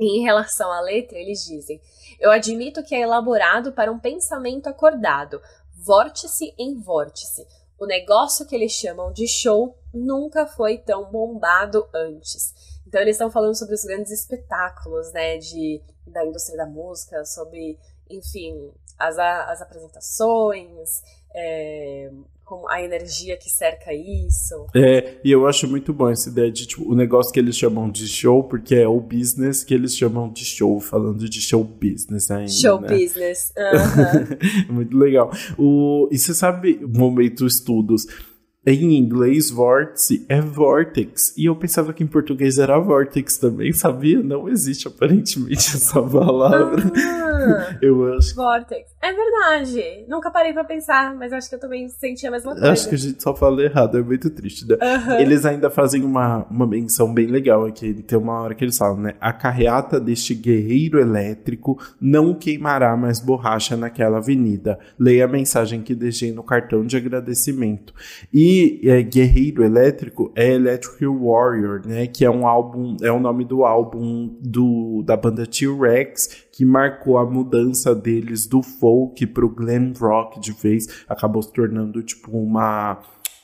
E em relação à letra, eles dizem: Eu admito que é elaborado para um pensamento acordado, vórtice em vórtice. O negócio que eles chamam de show nunca foi tão bombado antes. Então eles estão falando sobre os grandes espetáculos, né, de, da indústria da música, sobre, enfim, as, as apresentações, é, com a energia que cerca isso. É, e eu acho muito bom essa ideia de tipo, o negócio que eles chamam de show, porque é o business que eles chamam de show, falando de show business ainda. Show né? business. Uhum. muito legal. O, e você sabe, momento estudos em inglês, vórtice é vortex. E eu pensava que em português era vortex também, sabia? Não existe aparentemente essa palavra. Ah, eu acho. Vortex. É verdade. Nunca parei pra pensar, mas acho que eu também senti a mesma coisa. Acho que a gente só fala errado, é muito triste, né? Uhum. Eles ainda fazem uma, uma menção bem legal aqui. Tem uma hora que eles falam, né? A carreata deste guerreiro elétrico não queimará mais borracha naquela avenida. Leia a mensagem que deixei no cartão de agradecimento. E é, Guerreiro Elétrico é Electric Warrior, né? Que é um álbum, é o nome do álbum do, da banda T-Rex, que marcou a mudança deles do folk pro glam rock de vez. Acabou se tornando, tipo, uma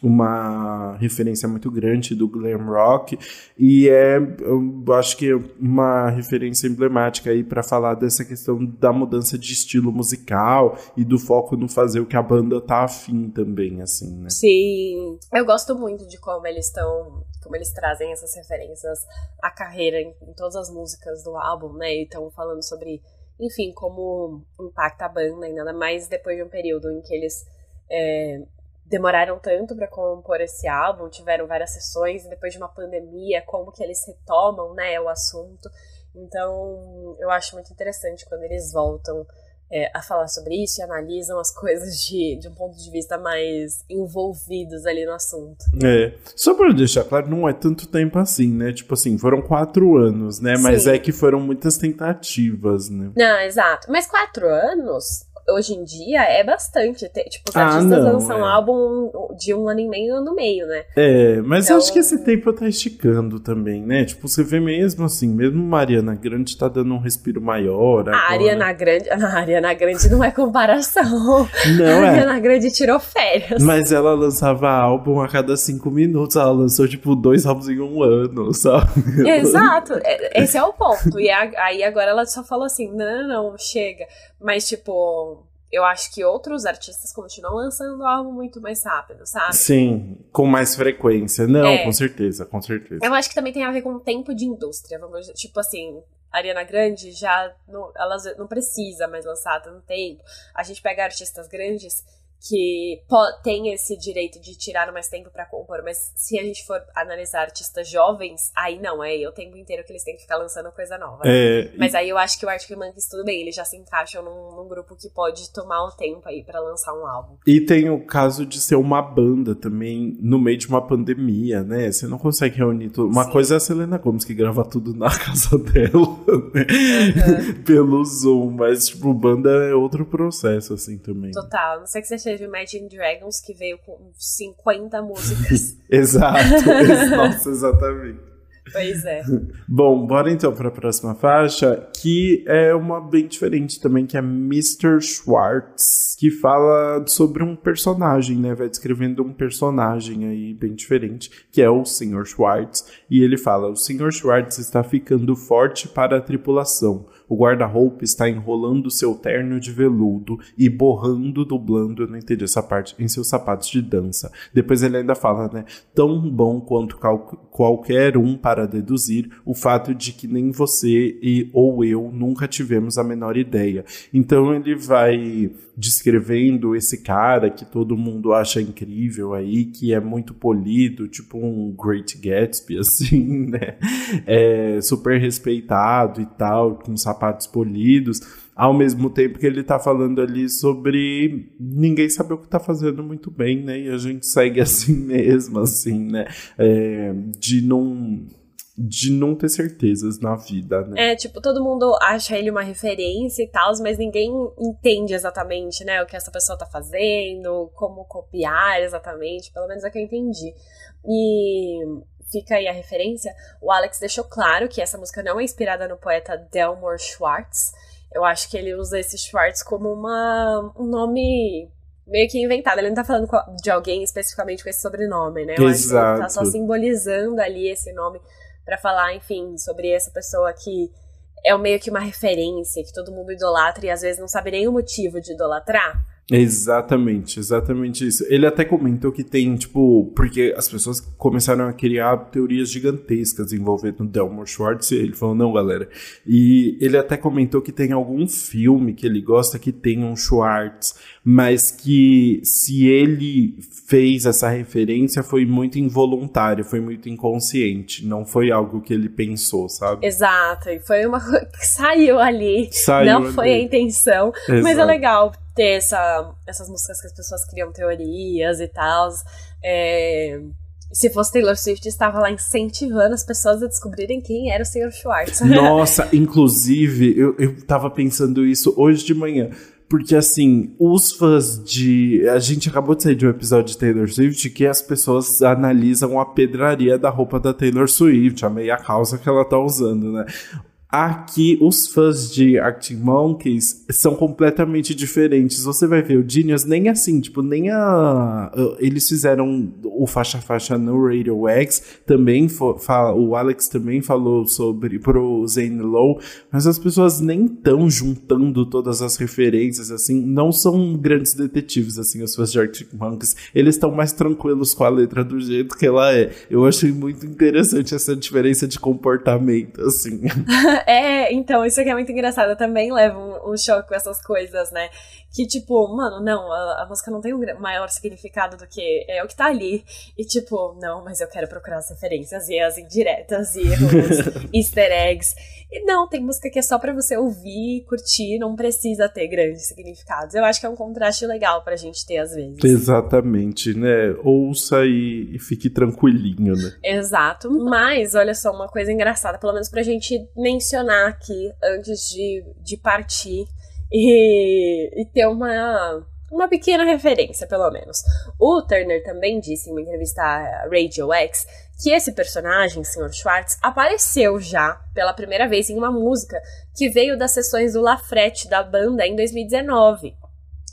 uma referência muito grande do glam rock e é, eu acho que uma referência emblemática aí para falar dessa questão da mudança de estilo musical e do foco no fazer o que a banda tá afim também, assim, né? Sim, eu gosto muito de como eles estão como eles trazem essas referências à carreira em, em todas as músicas do álbum, né? E estão falando sobre, enfim, como impacta a banda, ainda mais depois de um período em que eles é, demoraram tanto para compor esse álbum, tiveram várias sessões, depois de uma pandemia, como que eles retomam, né, o assunto. Então, eu acho muito interessante quando eles voltam é, a falar sobre isso e analisam as coisas de, de um ponto de vista mais envolvidos ali no assunto. É. Só para deixar claro, não é tanto tempo assim, né? Tipo assim, foram quatro anos, né? Mas Sim. é que foram muitas tentativas, né? Não, exato. Mas quatro anos hoje em dia é bastante. Tipo, os ah, artistas não, lançam é. um álbum de um ano e meio, ano e meio, né? É, mas então... eu acho que esse tempo tá esticando também, né? Tipo, você vê mesmo assim, mesmo Mariana Grande tá dando um respiro maior. A Ariana Grande. A Ariana Grande não é comparação. Não, a é. Ariana Grande tirou férias. Mas ela lançava álbum a cada cinco minutos. Ela lançou, tipo, dois álbuns em um ano, sabe? Exato. É, esse é o ponto. E aí agora ela só falou assim: não, não, não, chega. Mas, tipo, eu acho que outros artistas continuam lançando álbum muito mais rápido, sabe? Sim, com mais frequência. Não, é. com certeza, com certeza. Eu acho que também tem a ver com o tempo de indústria. Vamos, tipo assim, Ariana Grande já não, ela não precisa mais lançar tanto tempo. A gente pega artistas grandes que tem esse direito de tirar mais tempo para compor, mas se a gente for analisar artistas jovens, aí não, é o tempo inteiro que eles têm que ficar lançando coisa nova. É, mas aí eu acho que o Arctic Monkeys tudo bem, eles já se encaixam num, num grupo que pode tomar o tempo aí para lançar um álbum. E tem o caso de ser uma banda também no meio de uma pandemia, né? Você não consegue reunir tudo. Uma Sim. coisa é a Selena Gomes que grava tudo na casa dela, né? Uhum. Pelo Zoom, mas tipo, banda é outro processo assim também. Total, não sei que você teve Imagine Dragons, que veio com 50 músicas. Exato, nossa, exatamente. Pois é. Bom, bora então para a próxima faixa, que é uma bem diferente também, que é Mr. Schwartz, que fala sobre um personagem, né? Vai descrevendo um personagem aí bem diferente, que é o Sr. Schwartz, e ele fala: "O Sr. Schwartz está ficando forte para a tripulação. O guarda-roupa está enrolando seu terno de veludo e borrando, dublando, eu não entendi essa parte, em seus sapatos de dança. Depois ele ainda fala, né? Tão bom quanto qualquer um para deduzir o fato de que nem você e ou eu nunca tivemos a menor ideia. Então ele vai descrevendo esse cara que todo mundo acha incrível aí, que é muito polido, tipo um Great Gatsby, assim, né? É super respeitado e tal, com sapatos polidos, ao mesmo tempo que ele tá falando ali sobre ninguém saber o que tá fazendo muito bem, né? E a gente segue assim mesmo, assim, né? É, de não de não ter certezas na vida, né? É, tipo, todo mundo acha ele uma referência e tal, mas ninguém entende exatamente, né, o que essa pessoa tá fazendo, como copiar exatamente, pelo menos é que eu entendi. E fica aí a referência, o Alex deixou claro que essa música não é inspirada no poeta Delmore Schwartz. Eu acho que ele usa esse Schwartz como uma, um nome meio que inventado. Ele não tá falando de alguém especificamente com esse sobrenome, né? Eu Exato. acho que ele tá só simbolizando ali esse nome para falar, enfim, sobre essa pessoa que é meio que uma referência, que todo mundo idolatra e às vezes não sabe nem o motivo de idolatrar. Exatamente, exatamente isso. Ele até comentou que tem, tipo, porque as pessoas começaram a criar teorias gigantescas envolvendo Delmore Schwartz, e ele falou, não, galera. E ele até comentou que tem algum filme que ele gosta que tem um Schwartz, mas que se ele fez essa referência foi muito involuntário, foi muito inconsciente, não foi algo que ele pensou, sabe? Exato, e foi uma coisa que saiu ali, saiu não ali. foi a intenção, Exato. mas é legal ter essa, essas músicas que as pessoas criam teorias e tal. É, se fosse Taylor Swift, estava lá incentivando as pessoas a descobrirem quem era o Sr. Schwartz. Nossa, inclusive, eu, eu tava pensando isso hoje de manhã. Porque, assim, os fãs de. A gente acabou de sair de um episódio de Taylor Swift que as pessoas analisam a pedraria da roupa da Taylor Swift, a meia calça que ela tá usando, né? Aqui, os fãs de Arctic Monkeys são completamente diferentes. Você vai ver o Genius nem assim, tipo, nem a. Eles fizeram o faixa-faixa no Radio X, também o Alex também falou sobre pro Zane Lowe, mas as pessoas nem estão juntando todas as referências, assim, não são grandes detetives, assim, os fãs de Arctic Monkeys. Eles estão mais tranquilos com a letra do jeito que ela é. Eu achei muito interessante essa diferença de comportamento, assim. É, então, isso aqui é muito engraçado. Eu também levo um, um choque com essas coisas, né? Que, tipo, mano, não, a, a, música não tem um maior significado do que é o que tá ali. E, tipo, não, mas eu quero procurar as referências e as indiretas e os easter eggs. E não, tem música que é só para você ouvir, curtir, não precisa ter grandes significados. Eu acho que é um contraste legal pra gente ter às vezes. Exatamente, né? Ouça e, e fique tranquilinho, né? Exato. Mas, olha só, uma coisa engraçada, pelo menos pra gente mencionar aqui antes de, de partir e, e ter uma uma pequena referência, pelo menos. O Turner também disse em uma entrevista à Radio X que esse personagem, Sr. Schwartz, apareceu já pela primeira vez em uma música que veio das sessões do Lafrette da banda em 2019.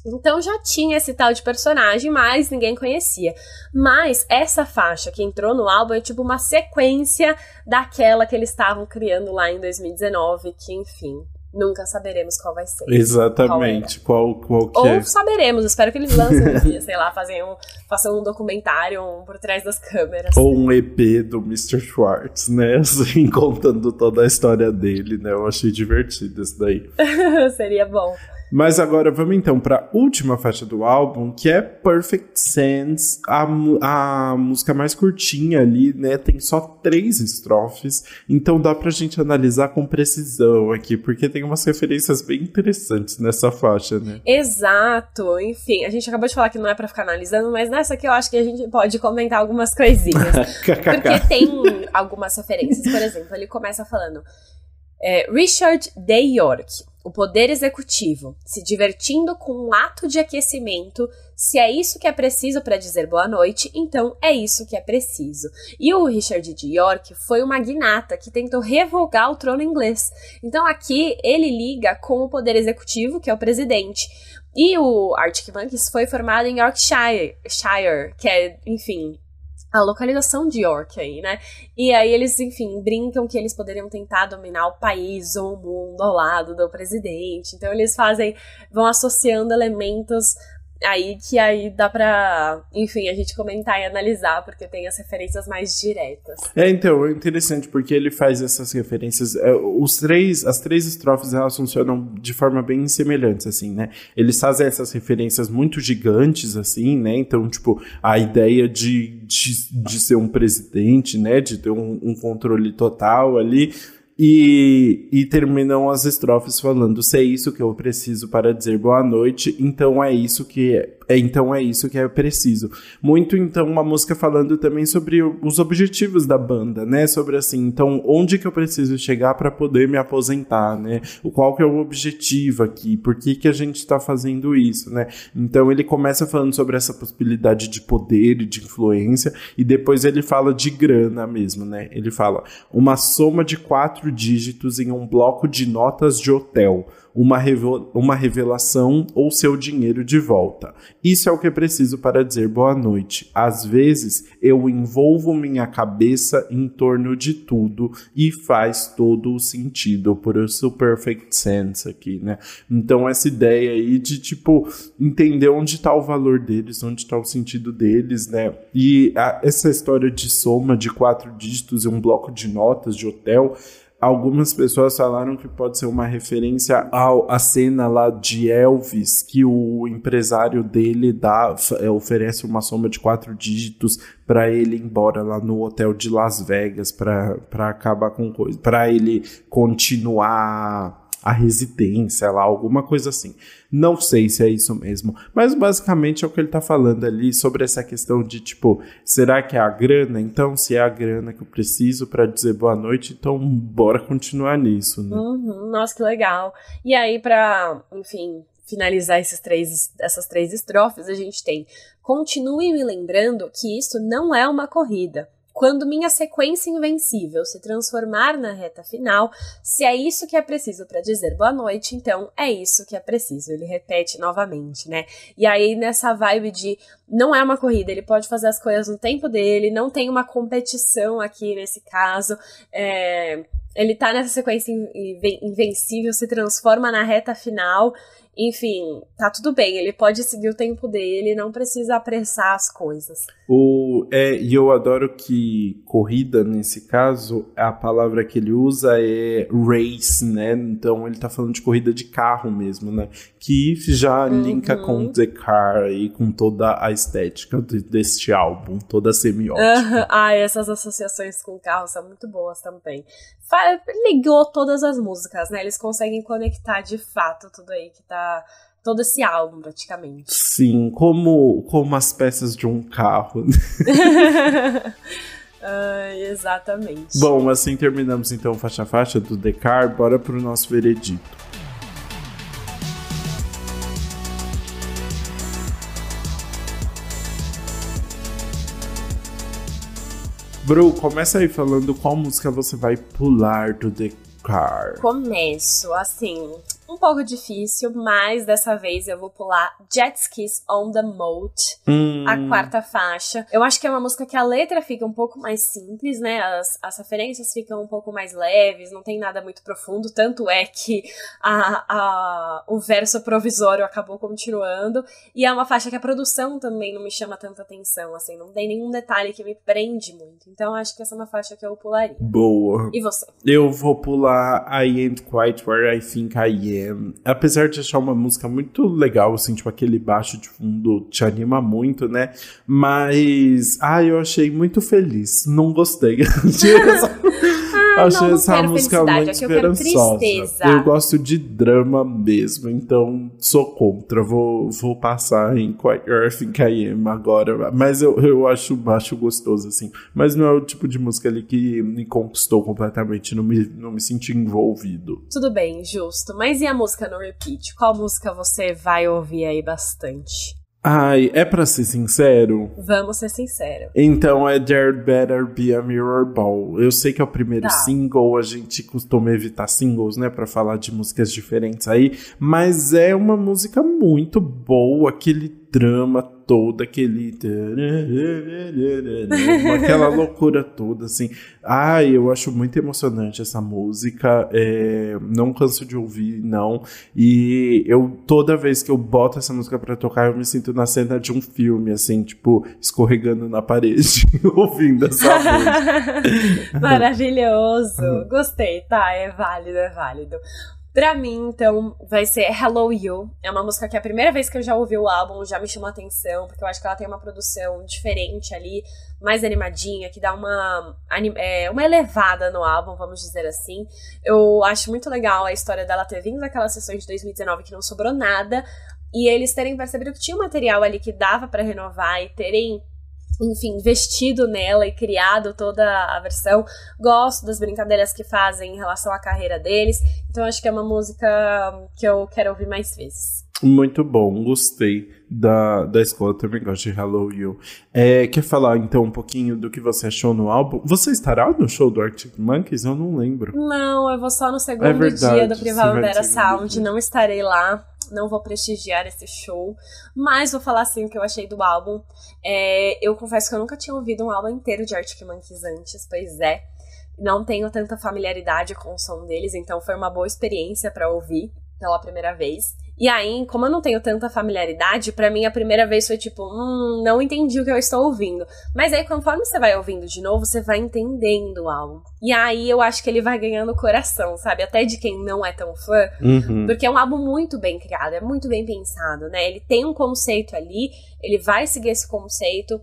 Então já tinha esse tal de personagem, mas ninguém conhecia. Mas essa faixa que entrou no álbum é tipo uma sequência daquela que eles estavam criando lá em 2019, que enfim, nunca saberemos qual vai ser. Exatamente, qual, qual, qual que Ou é. saberemos, espero que eles lancem um dia, sei lá, façam um, façam um documentário um por trás das câmeras. Ou um EP do Mr. Schwartz, né, assim, contando toda a história dele, né, eu achei divertido isso daí. Seria bom. Mas agora vamos então para a última faixa do álbum, que é Perfect Sense, a, a música mais curtinha ali, né? Tem só três estrofes, então dá pra gente analisar com precisão aqui, porque tem umas referências bem interessantes nessa faixa, né? Exato, enfim, a gente acabou de falar que não é para ficar analisando, mas nessa aqui eu acho que a gente pode comentar algumas coisinhas. porque tem algumas referências, por exemplo, ele começa falando. É, Richard Day York, o poder executivo, se divertindo com um ato de aquecimento. Se é isso que é preciso para dizer boa noite, então é isso que é preciso. E o Richard de York foi um magnata que tentou revogar o trono inglês. Então aqui ele liga com o poder executivo, que é o presidente. E o Arctic Monkeys foi formado em Yorkshire, Shire, que é, enfim, a localização de York aí, né? E aí eles, enfim, brincam que eles poderiam tentar dominar o país ou o mundo ao lado do presidente. Então eles fazem, vão associando elementos aí que aí dá pra, enfim, a gente comentar e analisar, porque tem as referências mais diretas. É, então, é interessante, porque ele faz essas referências, é, os três, as três estrofes, elas funcionam de forma bem semelhantes, assim, né? Eles fazem essas referências muito gigantes, assim, né? Então, tipo, a ideia de, de, de ser um presidente, né? De ter um, um controle total ali, e, e terminam as estrofes falando: se é isso que eu preciso para dizer boa noite, então é isso que é então é isso que é preciso. Muito então uma música falando também sobre os objetivos da banda, né? Sobre assim, então onde que eu preciso chegar para poder me aposentar, né? O qual que é o objetivo aqui? Por que que a gente está fazendo isso, né? Então ele começa falando sobre essa possibilidade de poder e de influência e depois ele fala de grana mesmo, né? Ele fala uma soma de quatro dígitos em um bloco de notas de hotel uma, uma revelação ou seu dinheiro de volta. Isso é o que preciso para dizer boa noite. Às vezes eu envolvo minha cabeça em torno de tudo e faz todo o sentido, por isso perfect sense aqui, né? Então essa ideia aí de tipo entender onde está o valor deles, onde está o sentido deles, né? E a, essa história de soma de quatro dígitos e um bloco de notas de hotel Algumas pessoas falaram que pode ser uma referência ao, à cena lá de Elvis, que o empresário dele dá, é, oferece uma soma de quatro dígitos para ele ir embora lá no hotel de Las Vegas para acabar com coisa, para ele continuar a residência lá, alguma coisa assim. Não sei se é isso mesmo, mas basicamente é o que ele tá falando ali sobre essa questão de tipo, será que é a grana? Então, se é a grana que eu preciso para dizer boa noite, então bora continuar nisso, né? Uhum, nossa, que legal. E aí, para, enfim, finalizar esses três, essas três estrofes, a gente tem: continue me lembrando que isso não é uma corrida. Quando minha sequência invencível se transformar na reta final, se é isso que é preciso para dizer boa noite, então é isso que é preciso. Ele repete novamente, né? E aí, nessa vibe de não é uma corrida, ele pode fazer as coisas no tempo dele, não tem uma competição aqui nesse caso. É, ele tá nessa sequência invencível, se transforma na reta final. Enfim, tá tudo bem, ele pode seguir o tempo dele, não precisa apressar as coisas. O, é, e eu adoro que corrida, nesse caso, a palavra que ele usa é race, né? Então ele tá falando de corrida de carro mesmo, né? Que já uhum. linka com The Car e com toda a estética de, deste álbum, toda a semiótica. Ah, essas associações com carro são muito boas também. Ligou todas as músicas, né? Eles conseguem conectar de fato tudo aí que tá todo esse álbum, praticamente. Sim, como, como as peças de um carro. Ai, exatamente. Bom, assim terminamos então faixa a faixa do Decar. Bora pro nosso veredito. Bru, começa aí falando qual música você vai pular do Decar. Começo, assim, um pouco difícil, mas dessa vez eu vou pular Jet Skis on the Moat, hum. a quarta faixa. Eu acho que é uma música que a letra fica um pouco mais simples, né? As, as referências ficam um pouco mais leves, não tem nada muito profundo, tanto é que a, a, o verso provisório acabou continuando. E é uma faixa que a produção também não me chama tanta atenção, assim, não tem nenhum detalhe que me prende muito. Então acho que essa é uma faixa que eu pularia. Boa. E você? Eu vou pular I Ain't Quite Where I Think I Am apesar de achar uma música muito legal, assim, tipo aquele baixo de fundo te anima muito, né? Mas, ah, eu achei muito feliz. Não gostei. ah, achei não, essa música muito é esperançosa. Eu, eu, gosto de drama mesmo, então sou contra. Vou, vou passar em Quiet Earth em KM agora. Mas eu, eu acho baixo gostoso, assim. Mas não é o tipo de música ali que me conquistou completamente. Não me, não me senti envolvido. Tudo bem, justo. Mas e a música no repeat? Qual música você vai ouvir aí bastante? Ai, é pra ser sincero? Vamos ser sinceros. Então é There Better Be a Mirror Ball. Eu sei que é o primeiro tá. single, a gente costuma evitar singles, né, pra falar de músicas diferentes aí, mas é uma música muito boa, aquele drama todo, aquele. aquela loucura toda, assim. Ai, eu acho muito emocionante essa música. É, não canso de ouvir, não. E eu, toda vez que eu boto essa música para tocar, eu me sinto na cena de um filme, assim, tipo, escorregando na parede, ouvindo essa música. Maravilhoso. Gostei, tá? É válido, é válido. Pra mim, então, vai ser Hello You. É uma música que é a primeira vez que eu já ouvi o álbum já me chamou a atenção, porque eu acho que ela tem uma produção diferente ali, mais animadinha, que dá uma, é, uma elevada no álbum, vamos dizer assim. Eu acho muito legal a história dela ter vindo daquelas sessões de 2019 que não sobrou nada, e eles terem percebido que tinha um material ali que dava para renovar e terem enfim, vestido nela e criado toda a versão. Gosto das brincadeiras que fazem em relação à carreira deles. Então acho que é uma música que eu quero ouvir mais vezes. Muito bom, gostei da, da escola, também gosto de Hello You. É, quer falar então um pouquinho do que você achou no álbum? Você estará no show do Arctic Monkeys? Eu não lembro. Não, eu vou só no segundo é verdade, dia do Primavera Sound, não estarei lá não vou prestigiar esse show, mas vou falar assim o que eu achei do álbum. É, eu confesso que eu nunca tinha ouvido um álbum inteiro de Arctic Monkeys antes, pois é. Não tenho tanta familiaridade com o som deles, então foi uma boa experiência para ouvir pela primeira vez. E aí, como eu não tenho tanta familiaridade, para mim a primeira vez foi tipo, hum, não entendi o que eu estou ouvindo. Mas aí, conforme você vai ouvindo de novo, você vai entendendo o álbum. E aí eu acho que ele vai ganhando coração, sabe? Até de quem não é tão fã. Uhum. Porque é um álbum muito bem criado, é muito bem pensado, né? Ele tem um conceito ali, ele vai seguir esse conceito.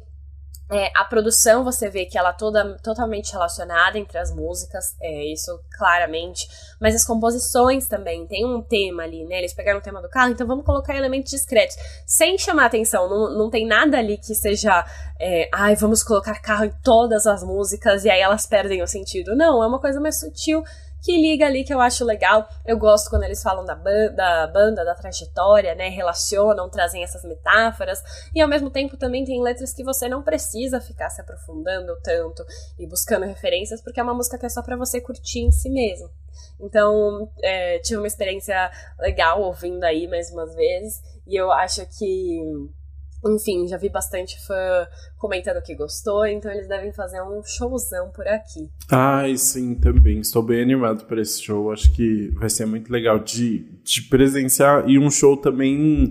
É, a produção você vê que ela toda totalmente relacionada entre as músicas, é, isso claramente, mas as composições também tem um tema ali, né? Eles pegaram o tema do carro, então vamos colocar elementos discretos, sem chamar atenção, não, não tem nada ali que seja, é, ai, vamos colocar carro em todas as músicas e aí elas perdem o sentido. Não, é uma coisa mais sutil que liga ali que eu acho legal. Eu gosto quando eles falam da, da banda, da trajetória, né? Relacionam, trazem essas metáforas. E ao mesmo tempo também tem letras que você não precisa ficar se aprofundando tanto e buscando referências, porque é uma música que é só para você curtir em si mesmo. Então, é, tive uma experiência legal ouvindo aí mais umas vezes. E eu acho que enfim, já vi bastante fã comentando que gostou, então eles devem fazer um showzão por aqui. Ai, sim, também. Estou bem animado para esse show. Acho que vai ser muito legal de, de presenciar e um show também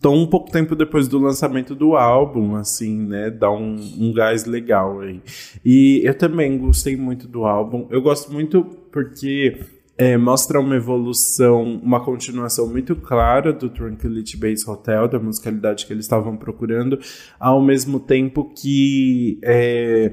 tão pouco tempo depois do lançamento do álbum, assim, né? Dá um, um gás legal aí. E eu também gostei muito do álbum. Eu gosto muito porque é, mostra uma evolução, uma continuação muito clara do Tranquility Base Hotel, da musicalidade que eles estavam procurando, ao mesmo tempo que é,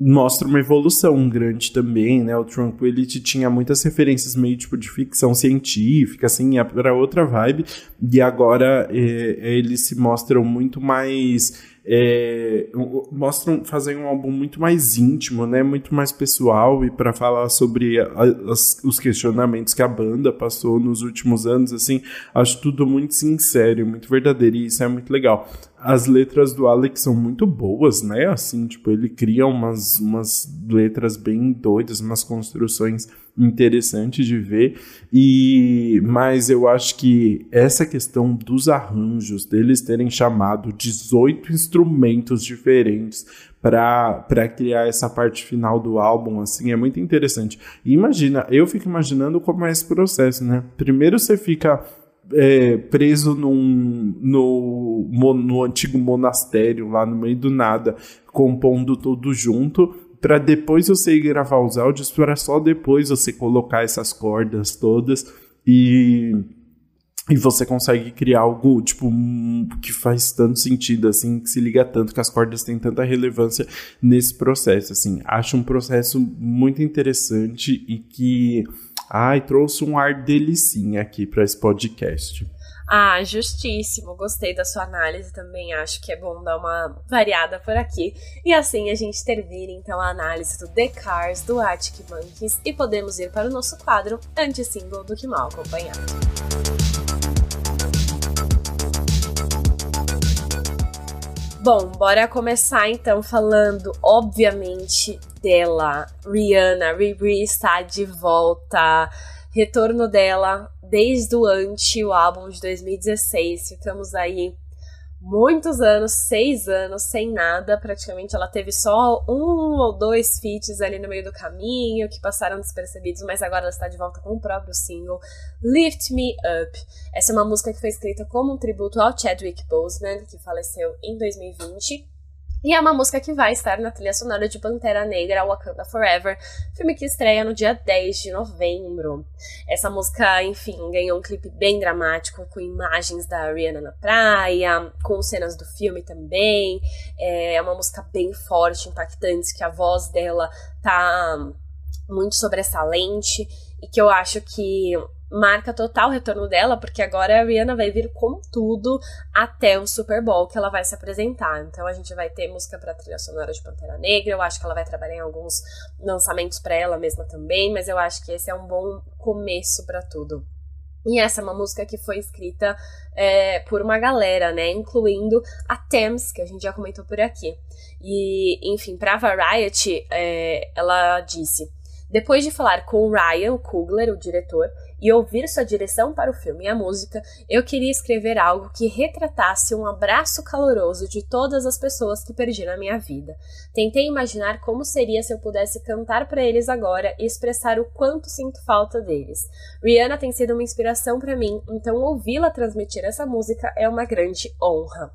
mostra uma evolução grande também, né? O Tranquility tinha muitas referências meio tipo de ficção científica, assim, para outra vibe, e agora é, eles se mostram muito mais é, mostram, fazem um álbum muito mais íntimo, né? Muito mais pessoal e para falar sobre a, as, os questionamentos que a banda passou nos últimos anos, assim, acho tudo muito sincero, muito verdadeiro e isso é muito legal. As letras do Alex são muito boas, né? Assim, tipo, ele cria umas, umas letras bem doidas, umas construções interessante de ver. E mas eu acho que essa questão dos arranjos, deles terem chamado 18 instrumentos diferentes para criar essa parte final do álbum, assim, é muito interessante. E imagina, eu fico imaginando como é esse processo, né? Primeiro você fica é, preso num, no, no antigo monastério, lá no meio do nada, compondo tudo junto para depois você ir gravar os áudios, para só depois você colocar essas cordas todas e e você consegue criar algo tipo que faz tanto sentido assim, que se liga tanto que as cordas têm tanta relevância nesse processo, assim. Acho um processo muito interessante e que ai, trouxe um ar delicinha aqui para esse podcast. Ah, justíssimo. Gostei da sua análise também. Acho que é bom dar uma variada por aqui. E assim a gente termina então a análise do The Cars do Arctic Monkeys e podemos ir para o nosso quadro anti-single do Que Mal Acompanhado. Bom, bora começar então falando, obviamente, dela. Rihanna, Riri está de volta. Retorno dela desde o Anti, o álbum de 2016. Ficamos aí muitos anos, seis anos, sem nada. Praticamente ela teve só um ou dois feats ali no meio do caminho que passaram despercebidos, mas agora ela está de volta com o próprio single Lift Me Up. Essa é uma música que foi escrita como um tributo ao Chadwick Boseman, que faleceu em 2020. E é uma música que vai estar na trilha sonora de Pantera Negra Wakanda Forever, filme que estreia no dia 10 de novembro. Essa música, enfim, ganhou um clipe bem dramático, com imagens da Rihanna na praia, com cenas do filme também. É uma música bem forte, impactante, que a voz dela tá muito sobressalente e que eu acho que marca total o retorno dela, porque agora a Rihanna vai vir com tudo até o Super Bowl que ela vai se apresentar. Então a gente vai ter música para trilha sonora de Pantera Negra, eu acho que ela vai trabalhar em alguns lançamentos para ela mesma também, mas eu acho que esse é um bom começo para tudo. E essa é uma música que foi escrita é, por uma galera, né? Incluindo a Thames, que a gente já comentou por aqui. E, enfim, pra Variety, é, ela disse: Depois de falar com Ryan Coogler, o diretor, e ouvir sua direção para o filme e a música, eu queria escrever algo que retratasse um abraço caloroso de todas as pessoas que perdi na minha vida. Tentei imaginar como seria se eu pudesse cantar para eles agora e expressar o quanto sinto falta deles. Rihanna tem sido uma inspiração para mim, então ouvi-la transmitir essa música é uma grande honra.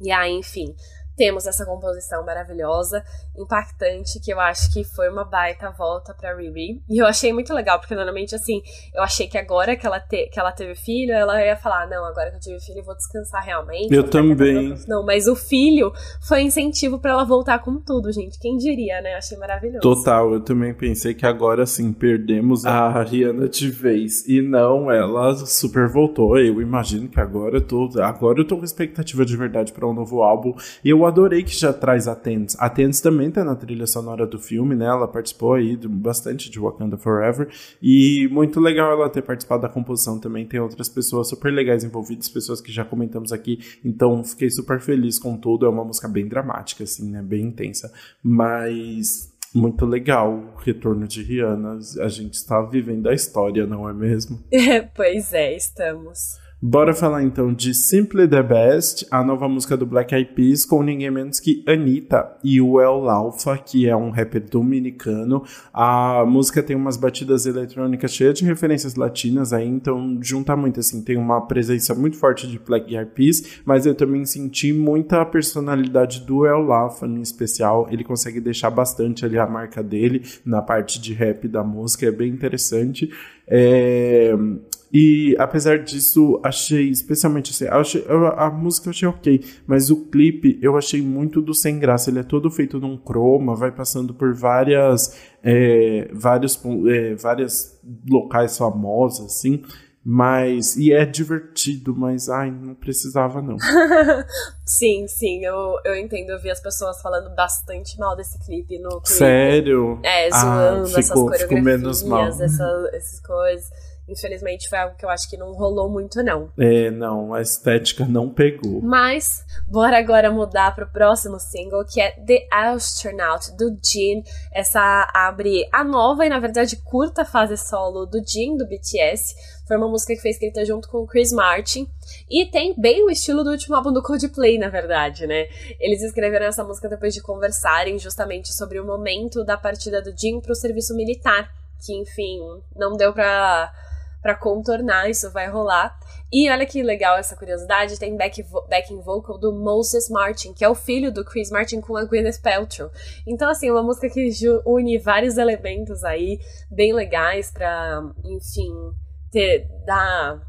E aí, enfim, temos essa composição maravilhosa, impactante, que eu acho que foi uma baita volta pra Riri. E eu achei muito legal, porque normalmente, assim, eu achei que agora que ela, te, que ela teve filho, ela ia falar: não, agora que eu tive filho, eu vou descansar realmente. Eu também. Não, mas o filho foi incentivo para ela voltar com tudo, gente. Quem diria, né? Eu achei maravilhoso. Total, eu também pensei que agora sim perdemos a Rihanna de vez. E não, ela super voltou. Eu imagino que agora eu tô, agora eu tô com expectativa de verdade para um novo álbum. E eu adorei que já traz a Tens. A também tá na trilha sonora do filme, né? Ela participou aí de, bastante de Wakanda Forever. E muito legal ela ter participado da composição também. Tem outras pessoas super legais envolvidas, pessoas que já comentamos aqui. Então fiquei super feliz com tudo. É uma música bem dramática, assim, né? Bem intensa. Mas muito legal o retorno de Rihanna. A gente está vivendo a história, não é mesmo? pois é, estamos. Bora falar então de Simply the Best, a nova música do Black Eyed Peas com ninguém menos que Anitta e o El Alfa, que é um rapper dominicano. A música tem umas batidas eletrônicas cheias de referências latinas aí, então junta muito assim, tem uma presença muito forte de Black Eyed Peas, mas eu também senti muita personalidade do El Alfa em especial. Ele consegue deixar bastante ali a marca dele na parte de rap da música, é bem interessante. É, e apesar disso, achei, especialmente assim, achei, a, a música eu achei ok, mas o clipe eu achei muito do sem graça. Ele é todo feito num croma, vai passando por várias, é, vários, é, várias locais famosos, assim. Mas. E é divertido, mas ai, não precisava, não. sim, sim, eu, eu entendo. Eu vi as pessoas falando bastante mal desse clipe no Twitter. Sério? É, zoando ah, ficou, essas coreografias, ficou menos mal. Essa, essas coisas. Infelizmente foi algo que eu acho que não rolou muito, não. É, não, a estética não pegou. Mas, bora agora mudar pro próximo single, que é The Astronaut, do Jin. Essa abre a nova e, na verdade, curta fase solo do Jin, do BTS. Foi uma música que foi escrita junto com o Chris Martin. E tem bem o estilo do último álbum do Coldplay, na verdade, né? Eles escreveram essa música depois de conversarem justamente sobre o momento da partida do Jin pro serviço militar. Que, enfim, não deu pra para contornar, isso vai rolar. E olha que legal essa curiosidade, tem back backing vocal do Moses Martin, que é o filho do Chris Martin com a Gwyneth Paltrow. Então, assim, uma música que une vários elementos aí, bem legais para, enfim, ter, dar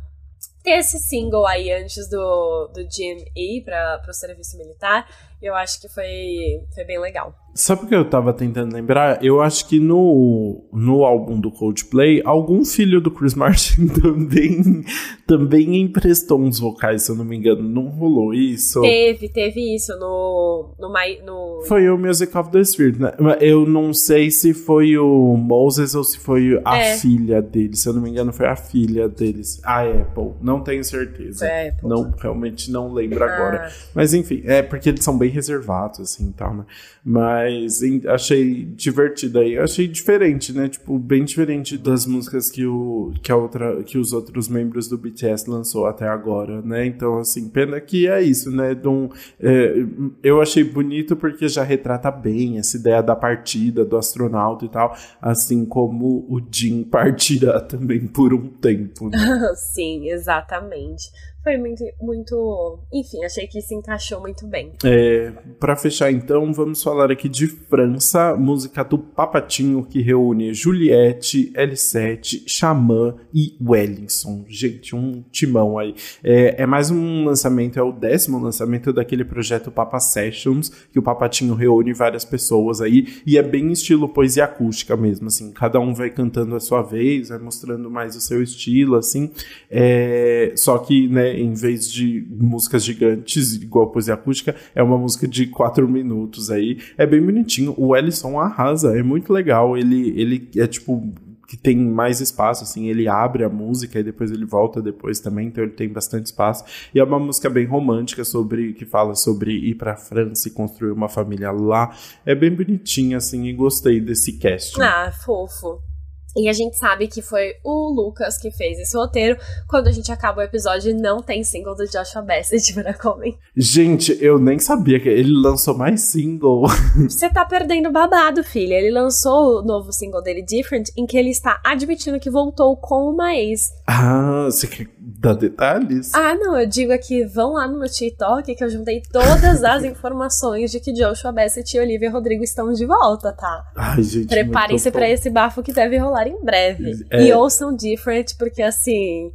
ter esse single aí antes do, do ir para o serviço militar, eu acho que foi, foi bem legal. Sabe o que eu tava tentando lembrar? Eu acho que no, no álbum do Coldplay, algum filho do Chris Martin também, também emprestou uns vocais, se eu não me engano. Não rolou isso? Teve, teve isso no. no, no... Foi o Music of the Spirit, né? Eu não sei se foi o Moses ou se foi a é. filha dele. Se eu não me engano, foi a filha deles. A Apple. Não tenho certeza. É, Apple. Não, realmente não lembro ah. agora. Mas enfim, é porque eles são bem reservados, assim, tal, né? Mas achei divertido aí. Achei diferente, né? Tipo, bem diferente das músicas que, o, que, a outra, que os outros membros do BTS lançou até agora, né? Então, assim, pena que é isso, né? Um, é, eu achei bonito porque já retrata bem essa ideia da partida do astronauta e tal, assim como o Jim partirá também por um tempo, né? Sim, exatamente foi muito, muito. Enfim, achei que se encaixou muito bem. É, para fechar, então, vamos falar aqui de França, música do Papatinho que reúne Juliette, L7, Xamã e Wellington. Gente, um timão aí. É, é, mais um lançamento, é o décimo lançamento daquele projeto Papa Sessions, que o Papatinho reúne várias pessoas aí, e é bem estilo poesia acústica mesmo, assim. Cada um vai cantando a sua vez, vai mostrando mais o seu estilo, assim. É, só que, né, em vez de músicas gigantes, igual poesia acústica, é uma música de quatro minutos aí. É bem bonitinho. O Ellison arrasa, é muito legal. Ele, ele é tipo que tem mais espaço, assim, ele abre a música e depois ele volta depois também, então ele tem bastante espaço. E é uma música bem romântica sobre que fala sobre ir para França e construir uma família lá. É bem bonitinha assim e gostei desse cast. Ah, fofo. E a gente sabe que foi o Lucas que fez esse roteiro. Quando a gente acaba o episódio, não tem single do Joshua Bassett para Comem. Gente, eu nem sabia que ele lançou mais single. Você tá perdendo babado, filha. Ele lançou o novo single dele, Different, em que ele está admitindo que voltou com uma ex. Ah, você quer dar detalhes? Ah, não. Eu digo aqui, vão lá no meu TikTok que eu juntei todas as informações de que Joshua Bassett e Olivia Rodrigo estão de volta, tá? Ai, gente. Preparem-se para esse bafo que deve rolar em breve. É... E ouçam Different, porque assim.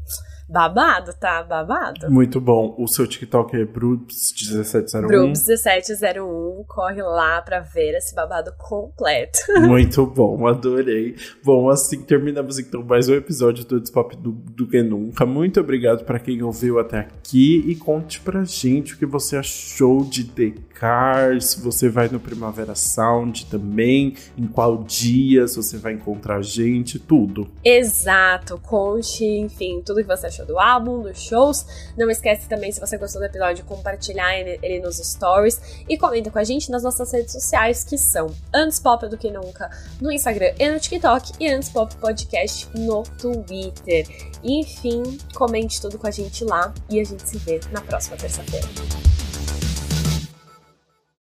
Babado, tá? Babado. Muito bom. O seu TikTok é Brubs1701. Brubs1701. Corre lá pra ver esse babado completo. Muito bom, adorei. Bom, assim terminamos então mais um episódio do Despop do, do que Nunca. Muito obrigado para quem ouviu até aqui e conte pra gente o que você achou de The Cars, se você vai no Primavera Sound também, em qual dia, se você vai encontrar a gente, tudo. Exato, conte, enfim, tudo que você achou do álbum, dos shows. Não esquece também, se você gostou do episódio, compartilhar ele nos stories e comenta com a gente nas nossas redes sociais, que são Antes Pop do que Nunca no Instagram e no TikTok e Antes Pop Podcast no Twitter. Enfim, comente tudo com a gente lá e a gente se vê na próxima terça-feira.